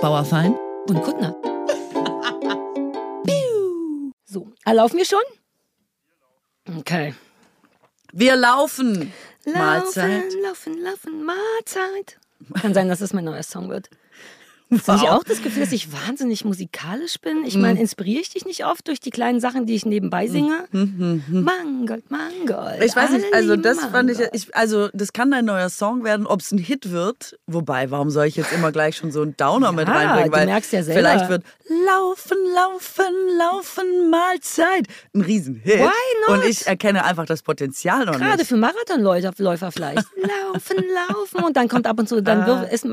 Bauerfein und Kuttner. so, erlaufen wir schon? Okay. Wir laufen. Laufen, Mahlzeit. laufen, laufen, Mahlzeit. Kann sein, dass es mein neuer Song wird. Hast du nicht auch das Gefühl, dass ich wahnsinnig musikalisch bin? Ich meine, inspiriere ich dich nicht oft durch die kleinen Sachen, die ich nebenbei singe? Mangold, Mangold. Ich weiß nicht, also das fand ich, ich, also das kann dein neuer Song werden, ob es ein Hit wird. Wobei, warum soll ich jetzt immer gleich schon so einen Downer mit Ja, reinbringen? du Weil merkst ja selber. Vielleicht wird Laufen, Laufen, Laufen, Mahlzeit ein Riesenhit. Why not? Und ich erkenne einfach das Potenzial noch Gerade nicht. für Marathonläufer Läufer vielleicht. laufen, laufen. Und dann kommt ab und zu, Ah. dann wirf, ist,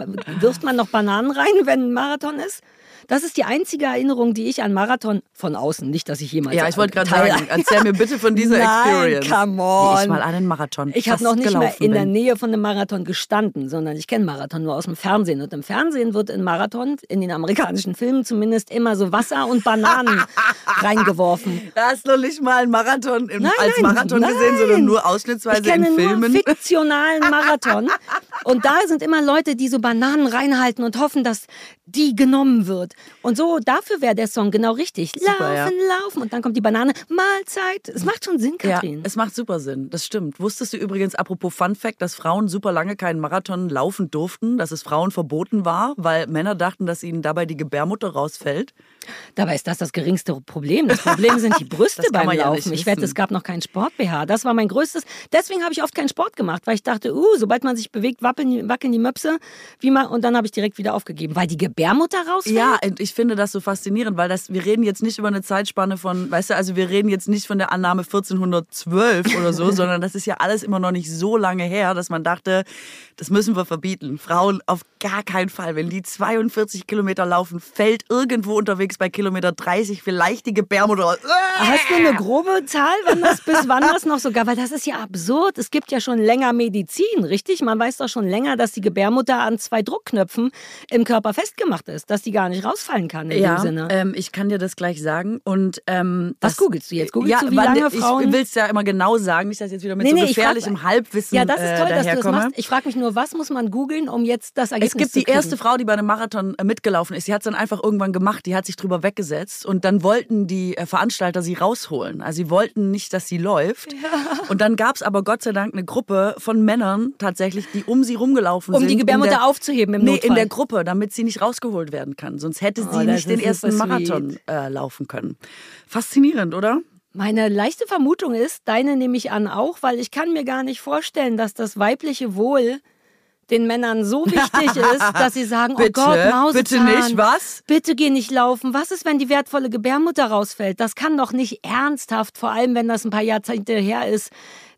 wirft man noch Bananen rein, wenn ein Marathon ist. Das ist die einzige Erinnerung, die ich an Marathon von außen, nicht, dass ich jemals. Ja, ich wollte gerade sagen, erzähl mir bitte von dieser Nein, Experience. come Wie on. ich mal einen Marathon Ich habe noch nicht mal in der bin. Nähe von einem Marathon gestanden, sondern ich kenne Marathon nur aus dem Fernsehen. Und im Fernsehen wird in Marathon, in den amerikanischen Filmen zumindest, immer so Wasser und Bananen reingeworfen. Du hast noch nicht mal einen Marathon im, Nein, als nein, Marathon nein. gesehen, sondern nur ausschnittsweise Ich kenne in nur Filmen. fiktionalen Marathon. Und da sind immer Leute, die so Bananen reinhalten und hoffen, dass die genommen wird. Und so, dafür wäre der Song genau richtig. Super, ja. laufen, laufen. Und dann kommt die Banane. Mahlzeit. Es macht schon Sinn, Ja, Katrin. es macht super Sinn, das stimmt. Wusstest du übrigens, apropos Fun Fact, dass Frauen super lange keinen Marathon laufen durften, dass es Frauen verboten war, weil Männer dachten, dass ihnen dabei die Gebärmutter rausfällt? Dabei ist das das geringste Problem. Das Problem sind die Brüste beim ja Laufen. nicht ich wette, es gab noch keinen Sport-BH. Das war mein größtes. Deswegen habe ich oft keinen Sport gemacht, weil ich dachte, uh, sobald man sich bewegt, wackeln, die- wackeln die Möpse. Wie man, und dann habe ich direkt wieder aufgegeben, weil die Gebärmutter rausfällt. Ja, ich finde das so faszinierend, weil das, wir reden jetzt nicht über eine Zeitspanne von, weißt du, also wir reden jetzt nicht von der Annahme 1412 oder so, sondern das ist ja alles immer noch nicht so lange her, dass man dachte, das müssen wir verbieten. Frauen auf gar keinen Fall. Wenn die 42 Kilometer laufen, fällt irgendwo unterwegs bei Kilometer 30 vielleicht die Gebärmutter raus. Hast du eine grobe Zahl, wann das, bis wann das noch sogar? Weil das ist ja absurd. Es gibt ja schon länger Medizin, richtig? Man weiß doch schon länger, dass die Gebärmutter an zwei Druckknöpfen im Körper festgemacht ist, dass die gar nicht rausfallen kann in Ja, dem Sinne. ähm, ich kann dir das gleich sagen. Und, ähm, Was das, googelst du jetzt? Googelst ja, du, wie lange Frauen- Ich will es ja immer genau sagen, nicht, dass jetzt wieder mit Nee, so nee, ich frag- gefährlichem Halbwissen ja, das ist toll, äh, dass du das machst. Ich frage mich nur, was muss man googeln, um jetzt das Ergebnis Es gibt zu die erste Frau, die bei einem Marathon äh, mitgelaufen ist. Die hat es dann einfach irgendwann gemacht. Die hat sich drüber weggesetzt und dann wollten die äh, Veranstalter sie rausholen. Also sie wollten nicht, dass sie läuft. Und dann gab es aber Gott sei Dank eine Gruppe von Männern tatsächlich, die um sie rumgelaufen Um sind. die in Gebärmutter der, aufzuheben im Nee, Notfall. in der Gruppe, damit sie nicht rausgeholt werden kann. Sonst hätte sie Oh, nicht den ersten Marathon äh, laufen können. Faszinierend, oder? Meine leichte Vermutung ist, deine nehme ich an auch, weil ich kann mir gar nicht vorstellen, dass das weibliche Wohl den Männern so wichtig ist, dass sie sagen, oh Bitte, Gott, Mausezahn, bitte nicht, was? Bitte geh nicht laufen. Was ist, wenn die wertvolle Gebärmutter rausfällt? Das kann doch nicht ernsthaft, vor allem wenn das ein paar Jahrzehnte her ist,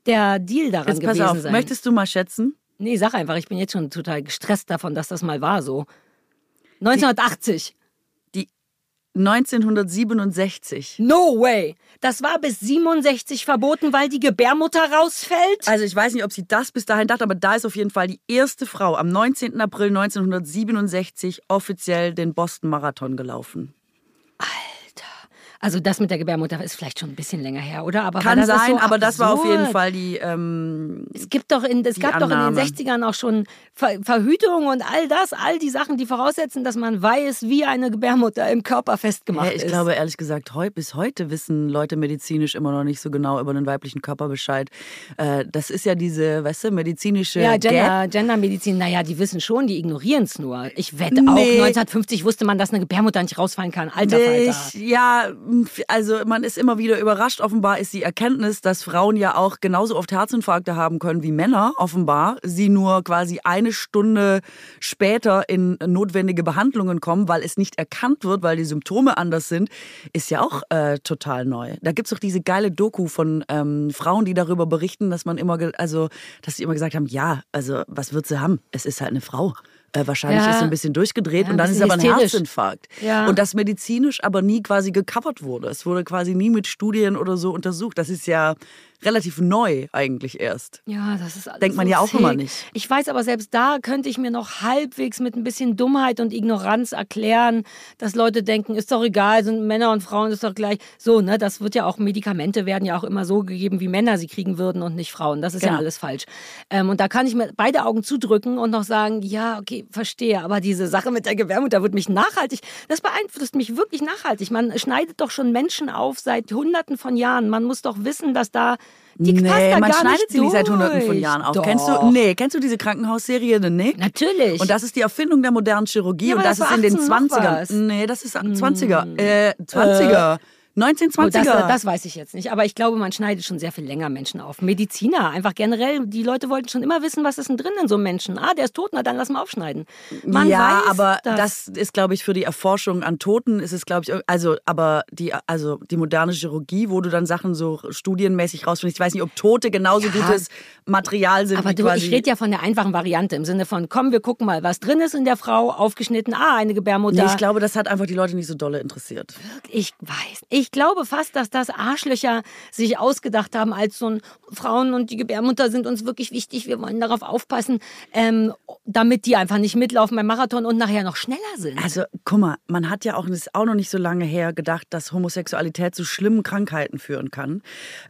der Deal daran Jetzt pass gewesen auf, sein. möchtest du mal schätzen? Nee, sag einfach, ich bin jetzt schon total gestresst davon, dass das mal war so. 1980. Die 1967. No way. Das war bis 67 verboten, weil die Gebärmutter rausfällt. Also ich weiß nicht, ob sie das bis dahin dachte, aber da ist auf jeden Fall die erste Frau am 19. April 1967 offiziell den Boston Marathon gelaufen. Also das mit der Gebärmutter ist vielleicht schon ein bisschen länger her, oder? Aber Kann sein, so aber das war auf jeden absurd. Fall die. Ähm, Es gibt doch in, es gab doch in Annahme. den 60ern auch schon Ver Verhütung und all das, all die Sachen, die voraussetzen, dass man weiß, wie eine Gebärmutter im Körper festgemacht ja, ich ist. glaube ehrlich gesagt, heu, bis heute wissen Leute medizinisch immer noch nicht so genau über den weiblichen Körper Bescheid. Äh, das ist ja diese, weißt du, medizinische ja. Gender, Gendermedizin, naja, die wissen schon, die ignorieren es nur. Ich wette auch, Nee. 1950 wusste man, dass eine Gebärmutter nicht rausfallen kann. Alter Ich, Falter. ja, also man ist immer wieder überrascht. Offenbar ist die Erkenntnis, dass Frauen ja auch genauso oft Herzinfarkte haben können wie Männer, offenbar. Sie nur quasi eine Stunde später in notwendige Behandlungen kommen, weil es nicht erkannt wird, weil die Symptome anders sind, ist ja auch äh, total neu. Da gibt's doch diese geile Doku von ähm, Frauen, die darüber berichten, dass man immer, also, dass sie immer gesagt haben, ja, also was wird sie haben? Es ist halt eine Frau. Äh, wahrscheinlich Ja. ist sie ein bisschen durchgedreht Ja, und dann ist aber ein. Herzinfarkt. Ja. Und das medizinisch aber nie quasi gecovert wurde. Es wurde quasi nie mit Studien oder so untersucht. Das ist ja relativ neu eigentlich erst. Ja, das ist alles Denkt man so ja auch zäh. immer nicht. Ich weiß aber selbst da könnte ich mir noch halbwegs mit ein bisschen Dummheit und Ignoranz erklären, dass Leute denken, ist doch egal, sind Männer und Frauen ist doch gleich. So, ne, das wird ja auch Medikamente werden ja auch immer so gegeben, wie Männer sie kriegen würden und nicht Frauen. Das ist ja Genau. alles falsch. Ähm, und da kann ich mir beide Augen zudrücken und noch sagen, ja, okay, verstehe, aber diese Sache mit der Gebärmutter wird mich nachhaltig, das beeinflusst mich wirklich nachhaltig. Man schneidet doch schon Menschen auf seit hunderten von Jahren. Man muss doch wissen, dass da die passt nee, da man gar schneidet nicht sie nicht seit hunderten von Jahren auf. Doch. Kennst du, nee, kennst du diese Krankenhausserie The Nick? Natürlich. Und das ist die Erfindung der modernen Chirurgie Ja, und das, das ist in den 18 noch 20ern. was. Hm. Nee, das ist 20er. Äh, 20er. 1920er. Oh, das, das weiß ich jetzt nicht. Aber ich glaube, man schneidet schon sehr viel länger Menschen auf. Mediziner, einfach generell. Die Leute wollten schon immer wissen, was ist denn drin in so einem Menschen. Ah, der ist tot, na dann lass mal aufschneiden. Man ja, aber das. das ist, glaube ich, für die Erforschung an Toten ist es, glaube ich, also, aber die, also die moderne Chirurgie, wo du dann Sachen so studienmäßig rausfindest. Ich weiß nicht, ob Tote genauso Ja. gutes Material sind aber wie du, quasi. ich rede ja von der einfachen Variante im Sinne von, komm, wir gucken mal, was drin ist in der Frau, aufgeschnitten, ah, eine Gebärmutter. nee, ich glaube, das hat einfach die Leute nicht so dolle interessiert. Ich weiß. Ich glaube fast, dass das Arschlöcher sich ausgedacht haben, als so ein Frauen und die Gebärmutter sind uns wirklich wichtig, wir wollen darauf aufpassen, ähm, damit die einfach nicht mitlaufen beim Marathon und nachher noch schneller sind. Also, guck mal, man hat ja auch, das ist auch noch nicht so lange her, gedacht, dass Homosexualität zu schlimmen Krankheiten führen kann.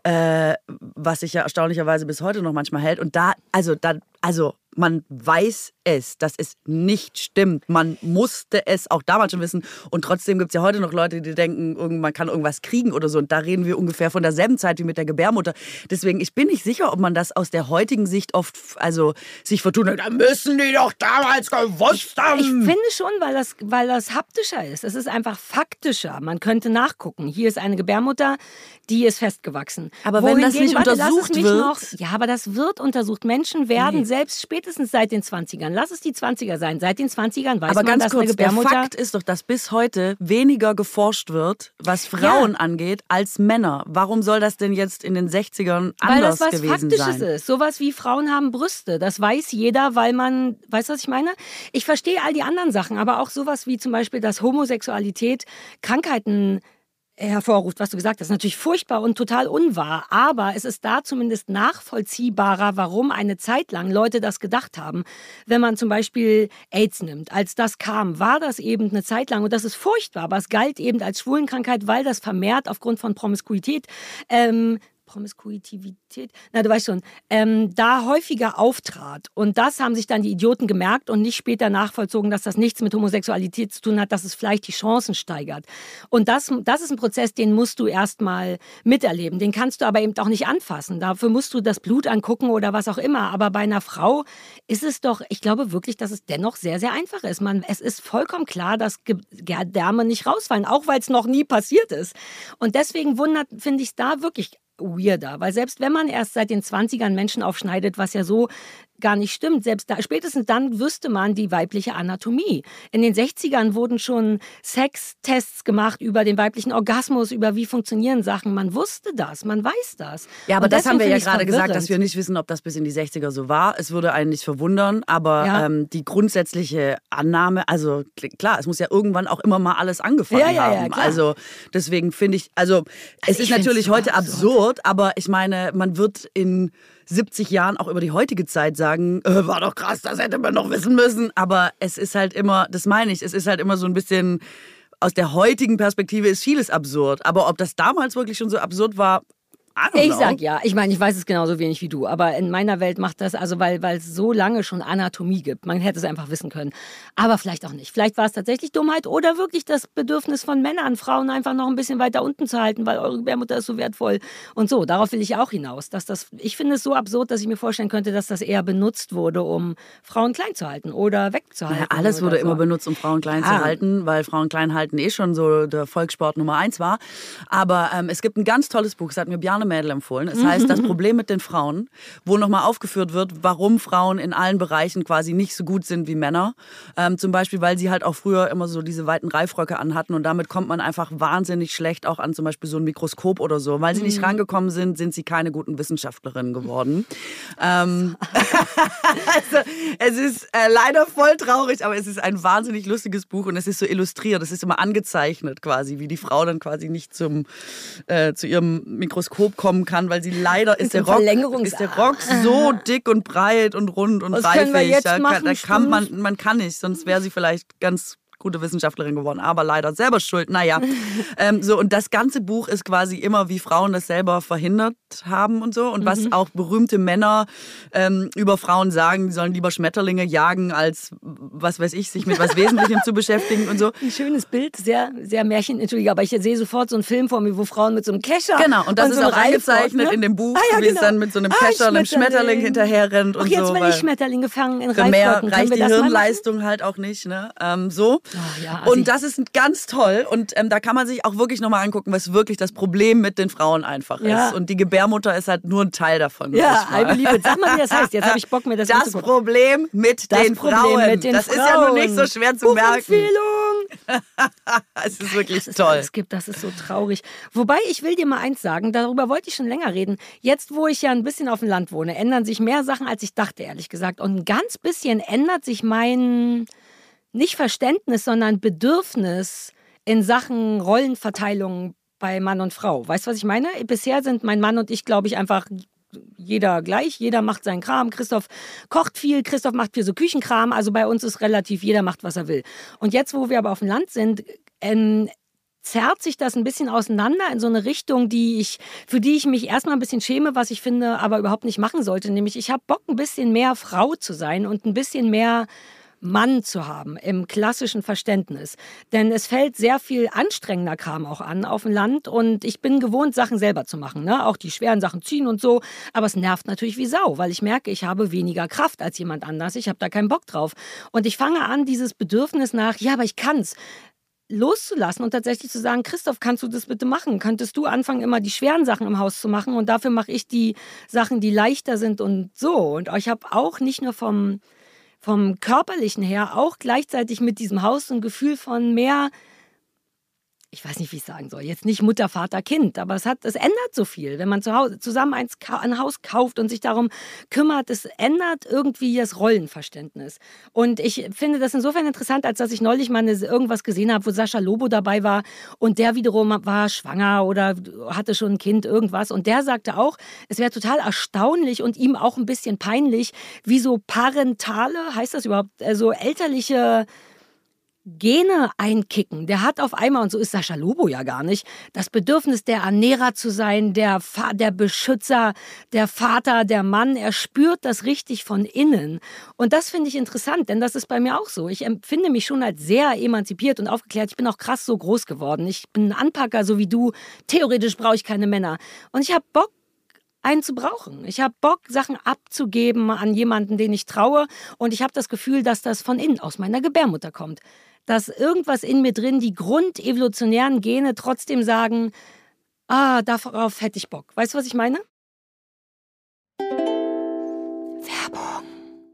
Äh, was sich ja erstaunlicherweise bis heute noch manchmal hält. Und da, also, da, also, man weiß es, dass es nicht stimmt. Man musste es auch damals schon wissen. Und trotzdem gibt es ja heute noch Leute, die denken, man kann irgendwas kriegen oder so. Und da reden wir ungefähr von derselben Zeit wie mit der Gebärmutter. Deswegen, ich bin nicht sicher, ob man das aus der heutigen Sicht oft, also sich vertun hat. Da müssen die doch damals gewusst haben. Ich finde schon, weil das, weil das haptischer ist. Es ist einfach faktischer. Man könnte nachgucken. Hier ist eine Gebärmutter, die ist festgewachsen. Aber wenn das Wohingegen- nicht warte, untersucht wird- Noch, ja, aber das wird untersucht. Menschen werden selbst spätestens seit den 20ern, lass es die 20er sein, seit den 20ern weiß Aber man, ganz dass kurz, eine der. Fakt ist doch, dass bis heute weniger geforscht wird, was Frauen angeht, als Männer. Warum soll das denn jetzt in den 60ern Weil anders das was gewesen Faktisches sein? ist. Sowas wie Frauen haben Brüste. Das weiß jeder, weil man, weißt du, was ich meine? Ich verstehe all die anderen Sachen, aber auch sowas wie zum Beispiel, dass Homosexualität Krankheiten hervorruft, was du gesagt hast, natürlich furchtbar und total unwahr. Aber es ist da zumindest nachvollziehbarer, warum eine Zeit lang Leute das gedacht haben. Wenn man zum Beispiel AIDS nimmt, als das kam, war das eben eine Zeit lang, und das ist furchtbar, aber es galt eben als Schwulenkrankheit, weil das vermehrt aufgrund von Promiskuität ähm, Promiskuitivität, na du weißt schon, ähm, da häufiger auftrat. Und das haben sich dann die Idioten gemerkt und nicht später nachvollzogen, dass das nichts mit Homosexualität zu tun hat, dass es vielleicht die Chancen steigert. Und das, das ist ein Prozess, den musst du erstmal miterleben. Den kannst du aber eben auch nicht anfassen. Dafür musst du das Blut angucken oder was auch immer. Aber bei einer Frau ist es doch, ich glaube wirklich, dass es dennoch sehr, sehr einfach ist. Man, es ist vollkommen klar, dass Gedärme nicht rausfallen, auch weil es noch nie passiert ist. Und deswegen wundert, finde ich es da wirklich weirder, weil selbst wenn man erst seit den 20ern Menschen aufschneidet, was ja so gar nicht stimmt, selbst da, spätestens dann wüsste man die weibliche Anatomie. In den 60ern wurden schon Sextests gemacht über den weiblichen Orgasmus, über wie funktionieren Sachen. Man wusste das, man weiß das. Ja, aber das haben wir ja gerade gesagt, dass wir nicht wissen, ob das bis in die 60er so war. Es würde einen nicht verwundern, aber Ja. ähm, die grundsätzliche Annahme, also kl- klar, es muss ja irgendwann auch immer mal alles angefangen Ja, ja, ja, haben. Also deswegen finde ich, also, es ich ist natürlich heute absurd, aber ich meine, man wird in 70 Jahren auch über die heutige Zeit sagen, äh, war doch krass, das hätte man noch wissen müssen. Aber es ist halt immer, das meine ich, es ist halt immer so ein bisschen, aus der heutigen Perspektive ist vieles absurd. Aber ob das damals wirklich schon so absurd war, Ich sag ja, ich meine, ich weiß es genauso wenig wie du, aber in meiner Welt macht das, also weil weil es so lange schon Anatomie gibt. Man hätte es einfach wissen können. Aber vielleicht auch nicht. Vielleicht war es tatsächlich Dummheit oder wirklich das Bedürfnis von Männern, Frauen einfach noch ein bisschen weiter unten zu halten, weil eure Gebärmutter ist so wertvoll. Und so, darauf will ich auch hinaus. Dass das, ich finde es so absurd, dass ich mir vorstellen könnte, dass das eher benutzt wurde, um Frauen klein zu halten oder wegzuhalten. Ja, alles wurde so. immer benutzt, um Frauen klein Ja. zu halten, weil Frauen klein halten eh schon so der Volkssport Nummer eins war. Aber ähm, es gibt ein ganz tolles Buch, das hat mir Bjarne Mädel empfohlen. Es heißt Das Problem mit den Frauen, wo nochmal aufgeführt wird, warum Frauen in allen Bereichen quasi nicht so gut sind wie Männer. Ähm, zum Beispiel, weil sie halt auch früher immer so diese weiten Reifröcke anhatten und damit kommt man einfach wahnsinnig schlecht auch an zum Beispiel so ein Mikroskop oder so. Weil sie nicht rangekommen sind, sind sie keine guten Wissenschaftlerinnen geworden. ähm, also, es ist äh, leider voll traurig, aber es ist ein wahnsinnig lustiges Buch und es ist so illustriert. Es ist immer angezeichnet quasi, wie die Frau dann quasi nicht zum, äh, zu ihrem Mikroskop kommen kann, weil sie leider ist der, Rock, ist der Rock so dick und breit und rund und Was reifig. können wir jetzt da, machen, da kann man, man kann nicht, sonst wäre sie vielleicht ganz gute Wissenschaftlerin geworden, aber leider selber schuld. Naja, ähm, so und das ganze Buch ist quasi immer, wie Frauen das selber verhindert haben und so und was Mhm. auch berühmte Männer ähm, über Frauen sagen, die sollen lieber Schmetterlinge jagen, als was weiß ich, sich mit was Wesentlichem zu beschäftigen und so. Ein schönes Bild, sehr, sehr Märchen. Entschuldige, aber ich sehe sofort so einen Film vor mir, wo Frauen mit so einem Kescher. Genau, und das so ist einem auch eingezeichnet ne? in dem Buch, Ah, ja, wie es genau. dann mit so einem Ah, Kescher, einem Schmetterling hinterher rennt und Ach, jetzt so. will weil ich Schmetterlinge fangen in für mehr reicht die? Hirnleistung halt auch nicht, ne? Ähm, so. Ah, ja, assi. und das ist ganz toll und ähm, da kann man sich auch wirklich nochmal angucken, was wirklich das Problem mit den Frauen einfach Ja. ist. Und die Gebärmutter ist halt nur ein Teil davon. Ja. I believe it. Sag mal, wie das heißt. Jetzt habe ich Bock, mir das, Das. Problem mit Das den Problem Frauen. mit den das Frauen. ist ja nun nicht so schwer zu merken. Buchempfehlung. Es ist wirklich dass es toll. alles gibt, das ist so traurig. Wobei, ich will dir mal eins sagen, darüber wollte ich schon länger reden. Jetzt, wo ich ja ein bisschen auf dem Land wohne, ändern sich mehr Sachen, als ich dachte, ehrlich gesagt. Und ein ganz bisschen ändert sich mein, nicht Verständnis, sondern Bedürfnis in Sachen Rollenverteilung bei Mann und Frau. Weißt du, was ich meine? Bisher sind mein Mann und ich, glaube ich, einfach jeder gleich, jeder macht seinen Kram. Christoph kocht viel, Christoph macht viel so Küchenkram. Also bei uns ist relativ, jeder macht, was er will. Und jetzt, wo wir aber auf dem Land sind, ähm, zerrt sich das ein bisschen auseinander in so eine Richtung, die ich, für die ich mich erstmal ein bisschen schäme, was ich finde, aber überhaupt nicht machen sollte. Nämlich, ich habe Bock, ein bisschen mehr Frau zu sein und ein bisschen mehr Mann zu haben im klassischen Verständnis. Denn es fällt sehr viel anstrengender Kram auch an auf dem Land und ich bin gewohnt, Sachen selber zu machen. Ne? Auch die schweren Sachen ziehen und so. Aber es nervt natürlich wie Sau, weil ich merke, ich habe weniger Kraft als jemand anders. Ich habe da keinen Bock drauf. Und ich fange an, dieses Bedürfnis nach, ja, aber ich kann's loszulassen und tatsächlich zu sagen, Christoph, kannst du das bitte machen? Könntest du anfangen, immer die schweren Sachen im Haus zu machen und dafür mache ich die Sachen, die leichter sind und so. Und ich habe auch nicht nur vom, vom körperlichen her, auch gleichzeitig mit diesem Haus ein Gefühl von mehr, ich weiß nicht, wie ich sagen soll, jetzt nicht Mutter, Vater, Kind, aber es hat, es ändert so viel, wenn man zu Hause zusammen eins, ein Haus kauft und sich darum kümmert, es ändert irgendwie das Rollenverständnis. Und ich finde das insofern interessant, als dass ich neulich mal eine, irgendwas gesehen habe, wo Sascha Lobo dabei war und der wiederum war schwanger oder hatte schon ein Kind, irgendwas. Und der sagte auch, es wäre total erstaunlich und ihm auch ein bisschen peinlich, wie so parentale, heißt das überhaupt, also elterliche Gene einkicken. Der hat auf einmal, und so ist Sascha Lobo ja gar nicht, das Bedürfnis, der Ernährer zu sein, der, Fa der Beschützer, der Vater, der Mann. Er spürt das richtig von innen. Und das finde ich interessant, denn das ist bei mir auch so. Ich empfinde mich schon als sehr emanzipiert und aufgeklärt. Ich bin auch krass so groß geworden. Ich bin ein Anpacker, so wie du. Theoretisch brauche ich keine Männer. Und ich habe Bock, einen zu brauchen. Ich habe Bock, Sachen abzugeben an jemanden, den ich traue. Und ich habe das Gefühl, dass das von innen, aus meiner Gebärmutter kommt. Dass irgendwas in mir drin, die grundevolutionären Gene trotzdem sagen, ah, darauf hätte ich Bock. Weißt du, was ich meine?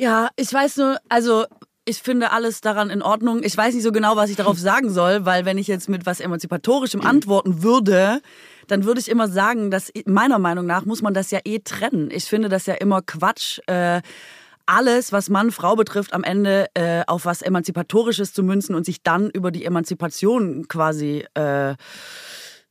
Ja, ich weiß nur, also ich finde alles daran in Ordnung. Ich weiß nicht so genau, was ich darauf sagen soll, weil wenn ich jetzt mit was Emanzipatorischem antworten würde, dann würde ich immer sagen, dass meiner Meinung nach muss man das ja eh trennen. Ich finde das ja immer Quatsch. Äh, alles, was Mann, Frau betrifft, am Ende äh, auf was Emanzipatorisches zu münzen und sich dann über die Emanzipation quasi äh,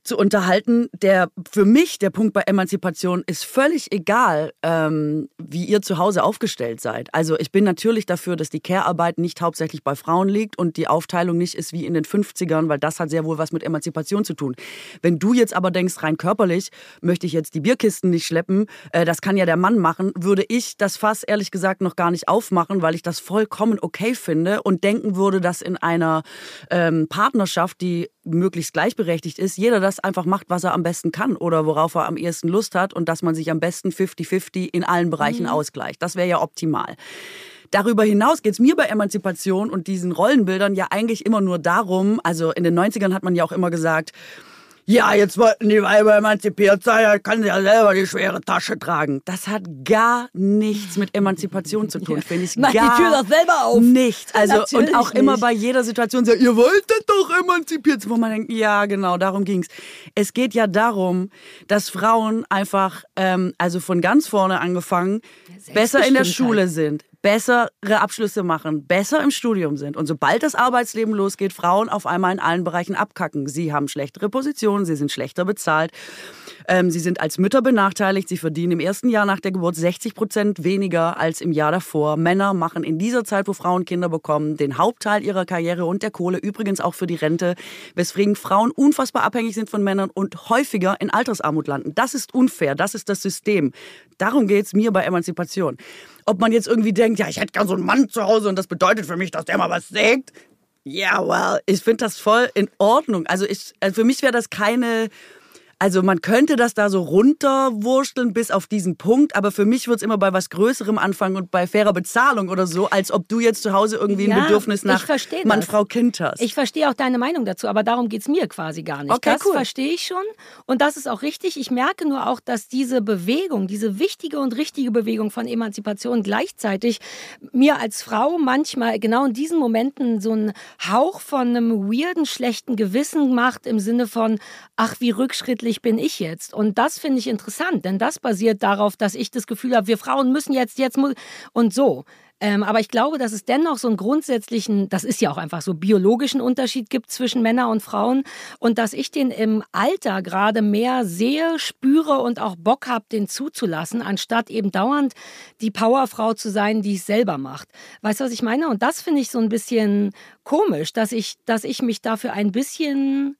zu unterhalten. Der für mich der Punkt bei Emanzipation ist völlig egal, ähm, wie ihr zu Hause aufgestellt seid. Also ich bin natürlich dafür, dass die Care-Arbeit nicht hauptsächlich bei Frauen liegt und die Aufteilung nicht ist wie in den 50ern, weil das hat sehr wohl was mit Emanzipation zu tun. Wenn du jetzt aber denkst, rein körperlich möchte ich jetzt die Bierkisten nicht schleppen, äh, das kann ja der Mann machen, würde ich das Fass ehrlich gesagt noch gar nicht aufmachen, weil ich das vollkommen okay finde und denken würde, dass in einer ähm, Partnerschaft, die möglichst gleichberechtigt ist, jeder das einfach macht, was er am besten kann oder worauf er am ehesten Lust hat und dass man sich am besten 50-50 in allen Bereichen ausgleicht. Das wäre ja optimal. Darüber hinaus geht es mir bei Emanzipation und diesen Rollenbildern ja eigentlich immer nur darum, also in den 90ern hat man ja auch immer gesagt, ja, jetzt wollten die Weiber emanzipiert sein, dann kann sie ja selber die schwere Tasche tragen. Das hat gar nichts mit Emanzipation zu tun, finde ich. Mach die gar Tür doch selber auf. Nichts. Also, und Natürlich auch immer nicht. bei jeder Situation sagen, ihr wolltet doch emanzipiert, wo man denkt, ja, genau, darum ging's. Es geht ja darum, dass Frauen einfach, ähm, also von ganz vorne angefangen, besser in der Schule sind, bessere Abschlüsse machen, besser im Studium sind. Und sobald das Arbeitsleben losgeht, Frauen auf einmal in allen Bereichen abkacken. Sie haben schlechtere Positionen, sie sind schlechter bezahlt. Ähm, sie sind als Mütter benachteiligt. Sie verdienen im ersten Jahr nach der Geburt 60 Prozent weniger als im Jahr davor. Männer machen in dieser Zeit, wo Frauen Kinder bekommen, den Hauptteil ihrer Karriere und der Kohle, übrigens auch für die Rente, weswegen Frauen unfassbar abhängig sind von Männern und häufiger in Altersarmut landen. Das ist unfair, das ist das System. Darum geht's mir bei Emanzipation. Ob man jetzt irgendwie denkt, ja, ich hätte gern so einen Mann zu Hause und das bedeutet für mich, dass der mal was sägt. Ja, well, ich finde das voll in Ordnung. Also ich, also für mich wäre das keine also man könnte das da so runterwursteln bis auf diesen Punkt, aber für mich wird es immer bei was Größerem anfangen und bei fairer Bezahlung oder so, als ob du jetzt zu Hause irgendwie ein Ja, Bedürfnis ich nach Mann, das. Frau, Kind hast. Ich verstehe auch deine Meinung dazu, aber darum geht's mir quasi gar nicht. Okay, das cool. verstehe ich schon und das ist auch richtig. Ich merke nur auch, dass diese Bewegung, diese wichtige und richtige Bewegung von Emanzipation gleichzeitig mir als Frau manchmal genau in diesen Momenten so einen Hauch von einem weirden, schlechten Gewissen macht im Sinne von, ach, wie rückschrittlich bin ich jetzt? Und das finde ich interessant, denn das basiert darauf, dass ich das Gefühl habe, wir Frauen müssen jetzt, jetzt muss und so. Ähm, aber ich glaube, dass es dennoch so einen grundsätzlichen, das ist ja auch einfach so, biologischen Unterschied gibt zwischen Männern und Frauen und dass ich den im Alter gerade mehr sehe, spüre und auch Bock habe, den zuzulassen, anstatt eben dauernd die Powerfrau zu sein, die es selber macht. Weißt du, was ich meine? Und das finde ich so ein bisschen komisch, dass ich, dass ich mich dafür ein bisschen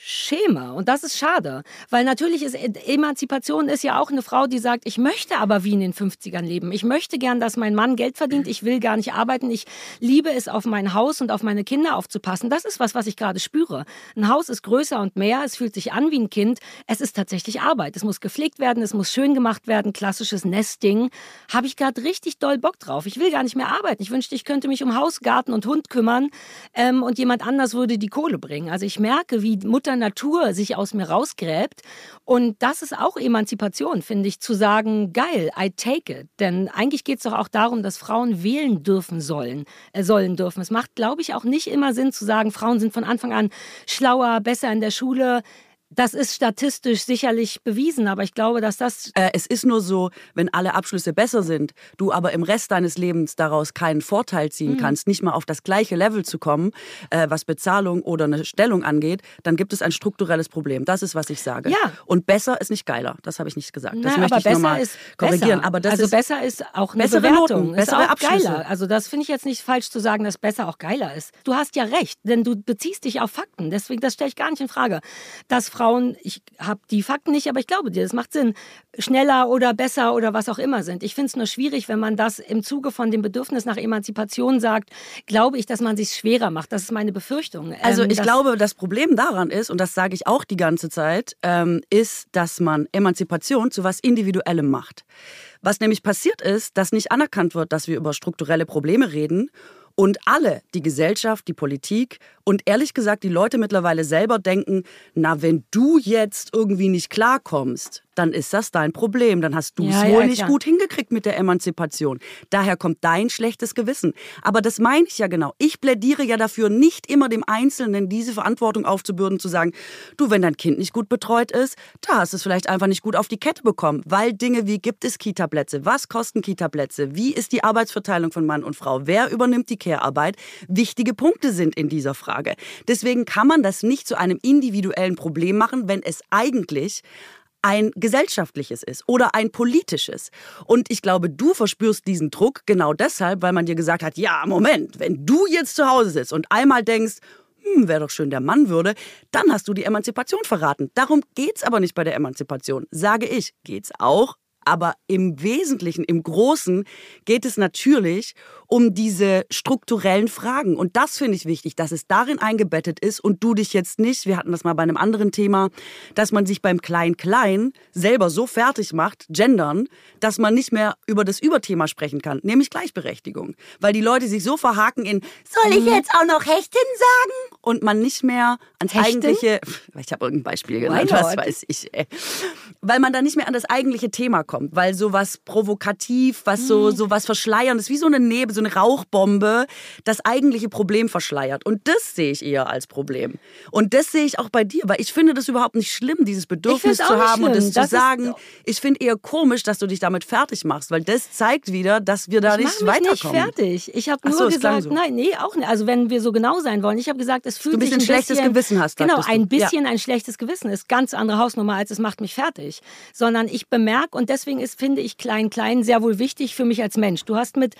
Schema. Und das ist schade. Weil natürlich ist Emanzipation ist ja auch eine Frau, die sagt, ich möchte aber wie in den 50ern leben. Ich möchte gern, dass mein Mann Geld verdient. Ich will gar nicht arbeiten. Ich liebe es, auf mein Haus und auf meine Kinder aufzupassen. Das ist was, was ich gerade spüre. Ein Haus ist größer und mehr. Es fühlt sich an wie ein Kind. Es ist tatsächlich Arbeit. Es muss gepflegt werden. Es muss schön gemacht werden. Klassisches Nesting. Habe ich gerade richtig doll Bock drauf. Ich will gar nicht mehr arbeiten. Ich wünschte, ich könnte mich um Haus, Garten und Hund kümmern ähm, und jemand anders würde die Kohle bringen. Also ich merke, wie Mutter Mutter Natur sich aus mir rausgräbt. Und das ist auch Emanzipation, finde ich, zu sagen, geil, I take it. Denn eigentlich geht es doch auch darum, dass Frauen wählen dürfen sollen, äh, sollen dürfen. Es macht, glaube ich, auch nicht immer Sinn zu sagen, Frauen sind von Anfang an schlauer, besser in der Schule. Das ist statistisch sicherlich bewiesen, aber ich glaube, dass das. Äh, es ist nur so, wenn alle Abschlüsse besser sind, du aber im Rest deines Lebens daraus keinen Vorteil ziehen mhm. kannst, nicht mal auf das gleiche Level zu kommen, äh, was Bezahlung oder eine Stellung angeht, dann gibt es ein strukturelles Problem. Das ist, was ich sage. Ja. Und besser ist nicht geiler. Das habe ich nicht gesagt. Das Na, möchte ich nochmal korrigieren. Aber das also ist besser ist auch eine bessere Bewertung. Noten, bessere ist auch Abschlüsse. geiler. Also das finde ich jetzt nicht falsch zu sagen, dass besser auch geiler ist. Du hast ja recht, denn du beziehst dich auf Fakten. Deswegen, das stelle ich gar nicht in Frage. Dass Frauen, ich habe die Fakten nicht, aber ich glaube dir, das macht Sinn, schneller oder besser oder was auch immer sind. Ich finde es nur schwierig, wenn man das im Zuge von dem Bedürfnis nach Emanzipation sagt, glaube ich, dass man sich schwerer macht. Das ist meine Befürchtung. Also ähm, ich glaube, das Problem daran ist, und das sage ich auch die ganze Zeit, ähm, ist, dass man Emanzipation zu was Individuellem macht. Was nämlich passiert ist, dass nicht anerkannt wird, dass wir über strukturelle Probleme reden und alle, die Gesellschaft, die Politik und ehrlich gesagt die Leute mittlerweile selber denken, na, wenn du jetzt irgendwie nicht klarkommst, dann ist das dein Problem. Dann hast du es ja, wohl ja, nicht gut hingekriegt mit der Emanzipation. Daher kommt dein schlechtes Gewissen. Aber das meine ich ja genau. Ich plädiere ja dafür, nicht immer dem Einzelnen diese Verantwortung aufzubürden, zu sagen, du, wenn dein Kind nicht gut betreut ist, da hast du es vielleicht einfach nicht gut auf die Kette bekommen. Weil Dinge wie, gibt es Kitaplätze? Was kosten Kitaplätze? Wie ist die Arbeitsverteilung von Mann und Frau? Wer übernimmt die Care-Arbeit? Wichtige Punkte sind in dieser Frage. Deswegen kann man das nicht zu einem individuellen Problem machen, wenn es eigentlich ein gesellschaftliches ist oder ein politisches. Und ich glaube, du verspürst diesen Druck genau deshalb, weil man dir gesagt hat, ja, Moment, wenn du jetzt zu Hause sitzt und einmal denkst, hm, wäre doch schön, der Mann würde, dann hast du die Emanzipation verraten. Darum geht's aber nicht bei der Emanzipation, sage ich. Geht's auch, aber im Wesentlichen, im Großen geht es natürlich um diese strukturellen Fragen. Und das finde ich wichtig, dass es darin eingebettet ist und du dich jetzt nicht, wir hatten das mal bei einem anderen Thema, dass man sich beim Klein-Klein selber so fertig macht, gendern, dass man nicht mehr über das Überthema sprechen kann, nämlich Gleichberechtigung. Weil die Leute sich so verhaken in, soll ich mhm. jetzt auch noch Hechtin sagen? Und man nicht mehr ans Hechtin? eigentliche, ich habe irgendein Beispiel genannt, was weiß ich, ey. weil man da nicht mehr an das eigentliche Thema kommt, weil sowas provokativ, was so, mhm. so was verschleierndes, wie so eine Nebel, so eine Rauchbombe das eigentliche Problem verschleiert. Und das sehe ich eher als Problem. Und das sehe ich auch bei dir, weil ich finde das überhaupt nicht schlimm, dieses Bedürfnis zu haben und das, das zu sagen. Ich finde eher komisch, dass du dich damit fertig machst, weil das zeigt wieder, dass wir da ich nicht weiterkommen. Ich nicht fertig. Ich habe nur so, gesagt, so. nein, nee, auch nicht. Also wenn wir so genau sein wollen, ich habe gesagt, es fühlt du sich ein, ein schlechtes bisschen, Gewissen hast. Genau, ein bisschen ja. ein schlechtes Gewissen ist ganz andere Hausnummer als es macht mich fertig, sondern ich bemerke und deswegen ist finde ich klein klein sehr wohl wichtig für mich als Mensch. Du hast mit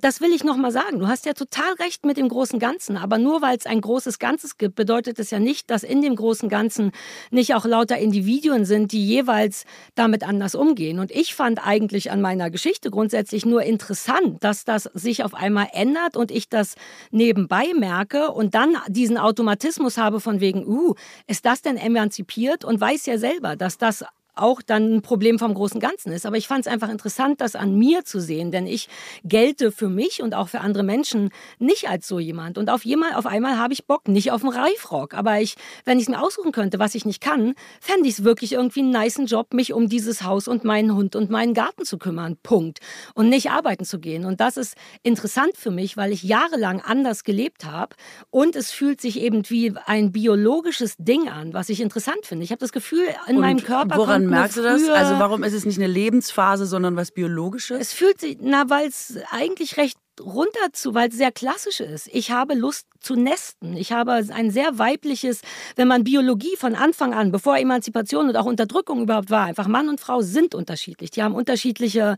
das will ich noch mal sagen. Du hast ja total recht mit dem großen Ganzen, aber nur weil es ein großes Ganzes gibt, bedeutet es ja nicht, dass in dem großen Ganzen nicht auch lauter Individuen sind, die jeweils damit anders umgehen. Und ich fand eigentlich an meiner Geschichte grundsätzlich nur interessant, dass das sich auf einmal ändert und ich das nebenbei merke und dann diesen Automatismus habe von wegen, uh, ist das denn emanzipiert und weiß ja selber, dass das auch dann ein Problem vom großen Ganzen ist. Aber ich fand es einfach interessant, das an mir zu sehen, denn ich gelte für mich und auch für andere Menschen nicht als so jemand. Und auf, jemand, auf einmal habe ich Bock, nicht auf einen Reifrock. Aber ich, wenn ich es mir aussuchen könnte, was ich nicht kann, fände ich es wirklich irgendwie einen niceen Job, mich um dieses Haus und meinen Hund und meinen Garten zu kümmern. Punkt. Und nicht arbeiten zu gehen. Und das ist interessant für mich, weil ich jahrelang anders gelebt habe. Und es fühlt sich eben wie ein biologisches Ding an, was ich interessant finde. Ich habe das Gefühl, in und meinem Körper woran Woran merkst du das? Also warum ist es nicht eine Lebensphase, sondern was Biologisches? Es fühlt sich, na, weil es eigentlich recht runter zu, weil es sehr klassisch ist. Ich habe Lust zu nesten. Ich habe ein sehr weibliches, wenn man Biologie von Anfang an, bevor Emanzipation und auch Unterdrückung überhaupt war, einfach Mann und Frau sind unterschiedlich. Die haben unterschiedliche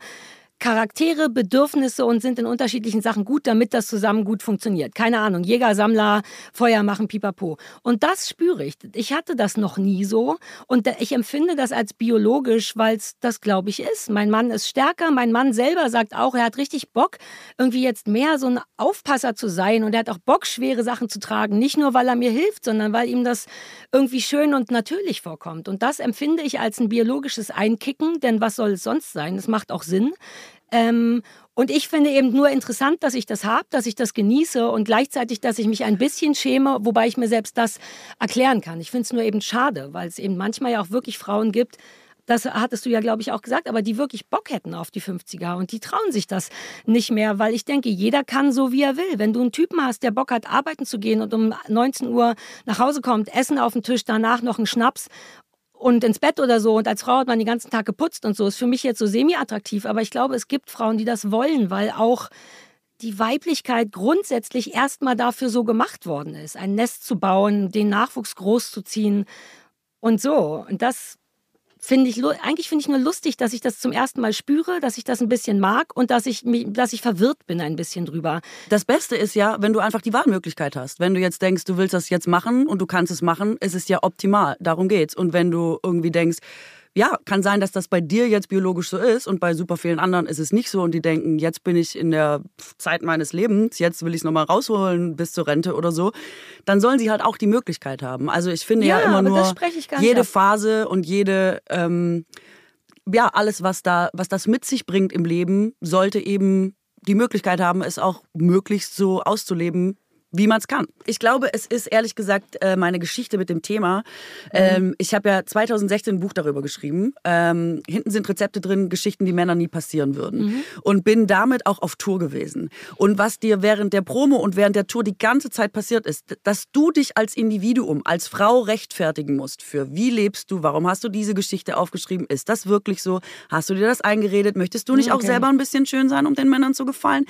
Charaktere, Bedürfnisse und sind in unterschiedlichen Sachen gut, damit das zusammen gut funktioniert. Keine Ahnung, Jäger, Sammler, Feuer machen, pipapo. Und das spüre ich. Ich hatte das noch nie so und ich empfinde das als biologisch, weil es das, glaube ich, ist. Mein Mann ist stärker. Mein Mann selber sagt auch, er hat richtig Bock, irgendwie jetzt mehr so ein Aufpasser zu sein und er hat auch Bock, schwere Sachen zu tragen. Nicht nur, weil er mir hilft, sondern weil ihm das irgendwie schön und natürlich vorkommt. Und das empfinde ich als ein biologisches Einkicken, denn was soll es sonst sein? Das macht auch Sinn. Ähm, und ich finde eben nur interessant, dass ich das habe, dass ich das genieße und gleichzeitig, dass ich mich ein bisschen schäme, wobei ich mir selbst das erklären kann. Ich finde es nur eben schade, weil es eben manchmal ja auch wirklich Frauen gibt, das hattest du ja, glaube ich, auch gesagt, aber die wirklich Bock hätten auf die 50er und die trauen sich das nicht mehr, weil ich denke, jeder kann so, wie er will. Wenn du einen Typen hast, der Bock hat, arbeiten zu gehen und um 19 Uhr nach Hause kommt, Essen auf den Tisch, danach noch einen Schnaps und ins Bett oder so. Und als Frau hat man den ganzen Tag geputzt und so. Ist für mich jetzt so semi-attraktiv. Aber ich glaube, es gibt Frauen, die das wollen, weil auch die Weiblichkeit grundsätzlich erstmal dafür so gemacht worden ist. Ein Nest zu bauen, den Nachwuchs großzuziehen und so. Und das finde ich, eigentlich finde ich nur lustig, dass ich das zum ersten Mal spüre, dass ich das ein bisschen mag und dass ich, dass ich verwirrt bin ein bisschen drüber. Das Beste ist ja, wenn du einfach die Wahlmöglichkeit hast. Wenn du jetzt denkst, du willst das jetzt machen und du kannst es machen, ist es ja optimal. Darum geht's. Und wenn du irgendwie denkst, ja, kann sein, dass das bei dir jetzt biologisch so ist und bei super vielen anderen ist es nicht so und die denken, jetzt bin ich in der Zeit meines Lebens, jetzt will ich es nochmal rausholen bis zur Rente oder so, dann sollen sie halt auch die Möglichkeit haben. Also ich finde ja, ja immer nur jede ab. Phase und jede, ähm, ja, alles, was da, was das mit sich bringt im Leben, sollte eben die Möglichkeit haben, es auch möglichst so auszuleben, wie man es kann. Ich glaube, es ist ehrlich gesagt äh, meine Geschichte mit dem Thema. Mhm. Ähm, ich habe ja 2016 ein Buch darüber geschrieben. Ähm, hinten sind Rezepte drin, Geschichten, die Männer nie passieren würden. Mhm. Und bin damit auch auf Tour gewesen. Und was dir während der Promo und während der Tour die ganze Zeit passiert ist, dass du dich als Individuum, als Frau rechtfertigen musst für wie lebst du, warum hast du diese Geschichte aufgeschrieben, ist das wirklich so, hast du dir das eingeredet, möchtest du nicht okay. auch selber ein bisschen schön sein, um den Männern zu gefallen?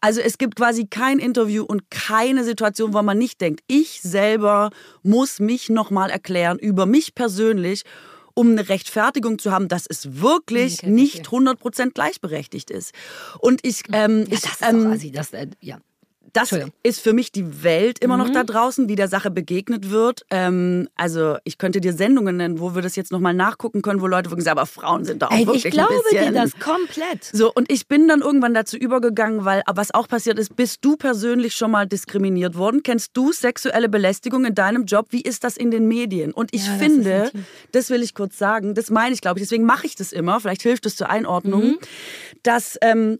Also es gibt quasi kein Interview und keine Situation, wo man nicht denkt, ich selber muss mich nochmal erklären über mich persönlich, um eine Rechtfertigung zu haben, dass es wirklich okay, nicht 100% gleichberechtigt ist. Und ich, ähm, ja, ich, das ist ähm, also das, äh, ja das ist für mich die Welt immer noch mhm. da draußen, wie der Sache begegnet wird. Ähm, also ich könnte dir Sendungen nennen, wo wir das jetzt nochmal nachgucken können, wo Leute wirklich sagen, aber Frauen sind da auch Ey, wirklich Ich glaube dir das komplett. So, und ich bin dann irgendwann dazu übergegangen, weil was auch passiert ist, bist du persönlich schon mal diskriminiert worden? Kennst du sexuelle Belästigung in deinem Job? Wie ist das in den Medien? Und ich ja, finde, das, das, will ich kurz sagen, das meine ich, glaube ich, deswegen mache ich das immer, vielleicht hilft es zur Einordnung, mhm. dass... Ähm,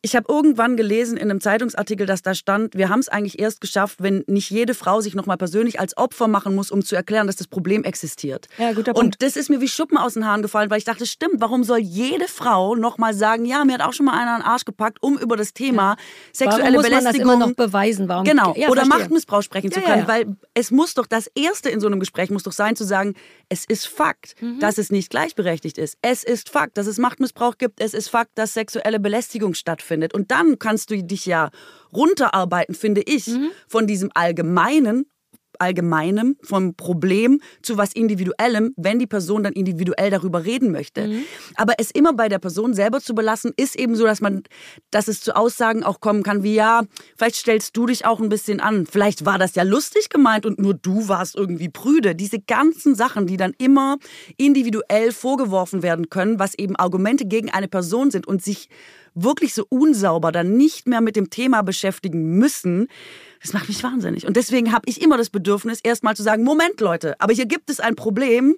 ich habe irgendwann gelesen in einem Zeitungsartikel, dass da stand, wir haben es eigentlich erst geschafft, wenn nicht jede Frau sich nochmal persönlich als Opfer machen muss, um zu erklären, dass das Problem existiert. Ja, guter Punkt. Und das ist mir wie Schuppen aus den Haaren gefallen, weil ich dachte, stimmt, warum soll jede Frau nochmal sagen, ja, mir hat auch schon mal einer einen Arsch gepackt, um über das Thema ja. sexuelle warum muss Belästigung... Man das immer noch beweisen? Warum? Genau, ja, oder verstehe. Machtmissbrauch sprechen ja, zu können, weil es muss doch, das Erste in so einem Gespräch muss doch sein, zu sagen, es ist Fakt, mhm. dass es nicht gleichberechtigt ist. Es ist Fakt, dass es Machtmissbrauch gibt. Es ist Fakt, dass sexuelle Belästigung stattfindet. Und dann kann kannst du dich ja runterarbeiten, finde ich, mhm. von diesem allgemeinen Allgemeinem, vom Problem zu was Individuellem, wenn die Person dann individuell darüber reden möchte. Mhm. Aber es immer bei der Person selber zu belassen, ist eben so, dass man, dass es zu Aussagen auch kommen kann, wie ja, vielleicht stellst du dich auch ein bisschen an. Vielleicht war das ja lustig gemeint und nur du warst irgendwie prüde. Diese ganzen Sachen, die dann immer individuell vorgeworfen werden können, was eben Argumente gegen eine Person sind und sich wirklich so unsauber dann nicht mehr mit dem Thema beschäftigen müssen, das macht mich wahnsinnig. Und deswegen habe ich immer das Bedürfnis, erstmal zu sagen, Moment Leute, aber hier gibt es ein Problem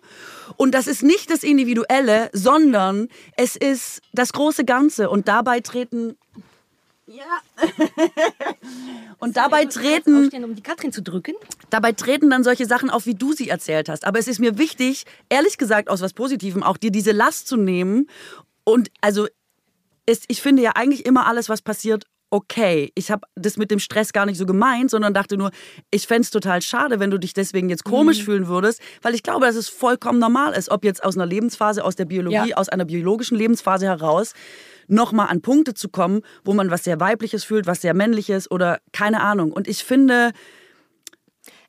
und das ist nicht das Individuelle, sondern es ist das große Ganze und dabei treten ja. und dabei treten. Aufstehen, um die Katrin zu drücken. Dabei treten dann solche Sachen auf, wie du sie erzählt hast. Aber es ist mir wichtig, ehrlich gesagt, aus was Positivem auch dir diese Last zu nehmen. Und also ist, ich finde ja eigentlich immer alles, was passiert, okay, ich habe das mit dem Stress gar nicht so gemeint, sondern dachte nur, ich fände es total schade, wenn du dich deswegen jetzt komisch mhm. fühlen würdest, weil ich glaube, dass es vollkommen normal ist, ob jetzt aus einer Lebensphase, aus der Biologie, ja. aus einer biologischen Lebensphase heraus, nochmal an Punkte zu kommen, wo man was sehr Weibliches fühlt, was sehr Männliches oder keine Ahnung. Und ich finde,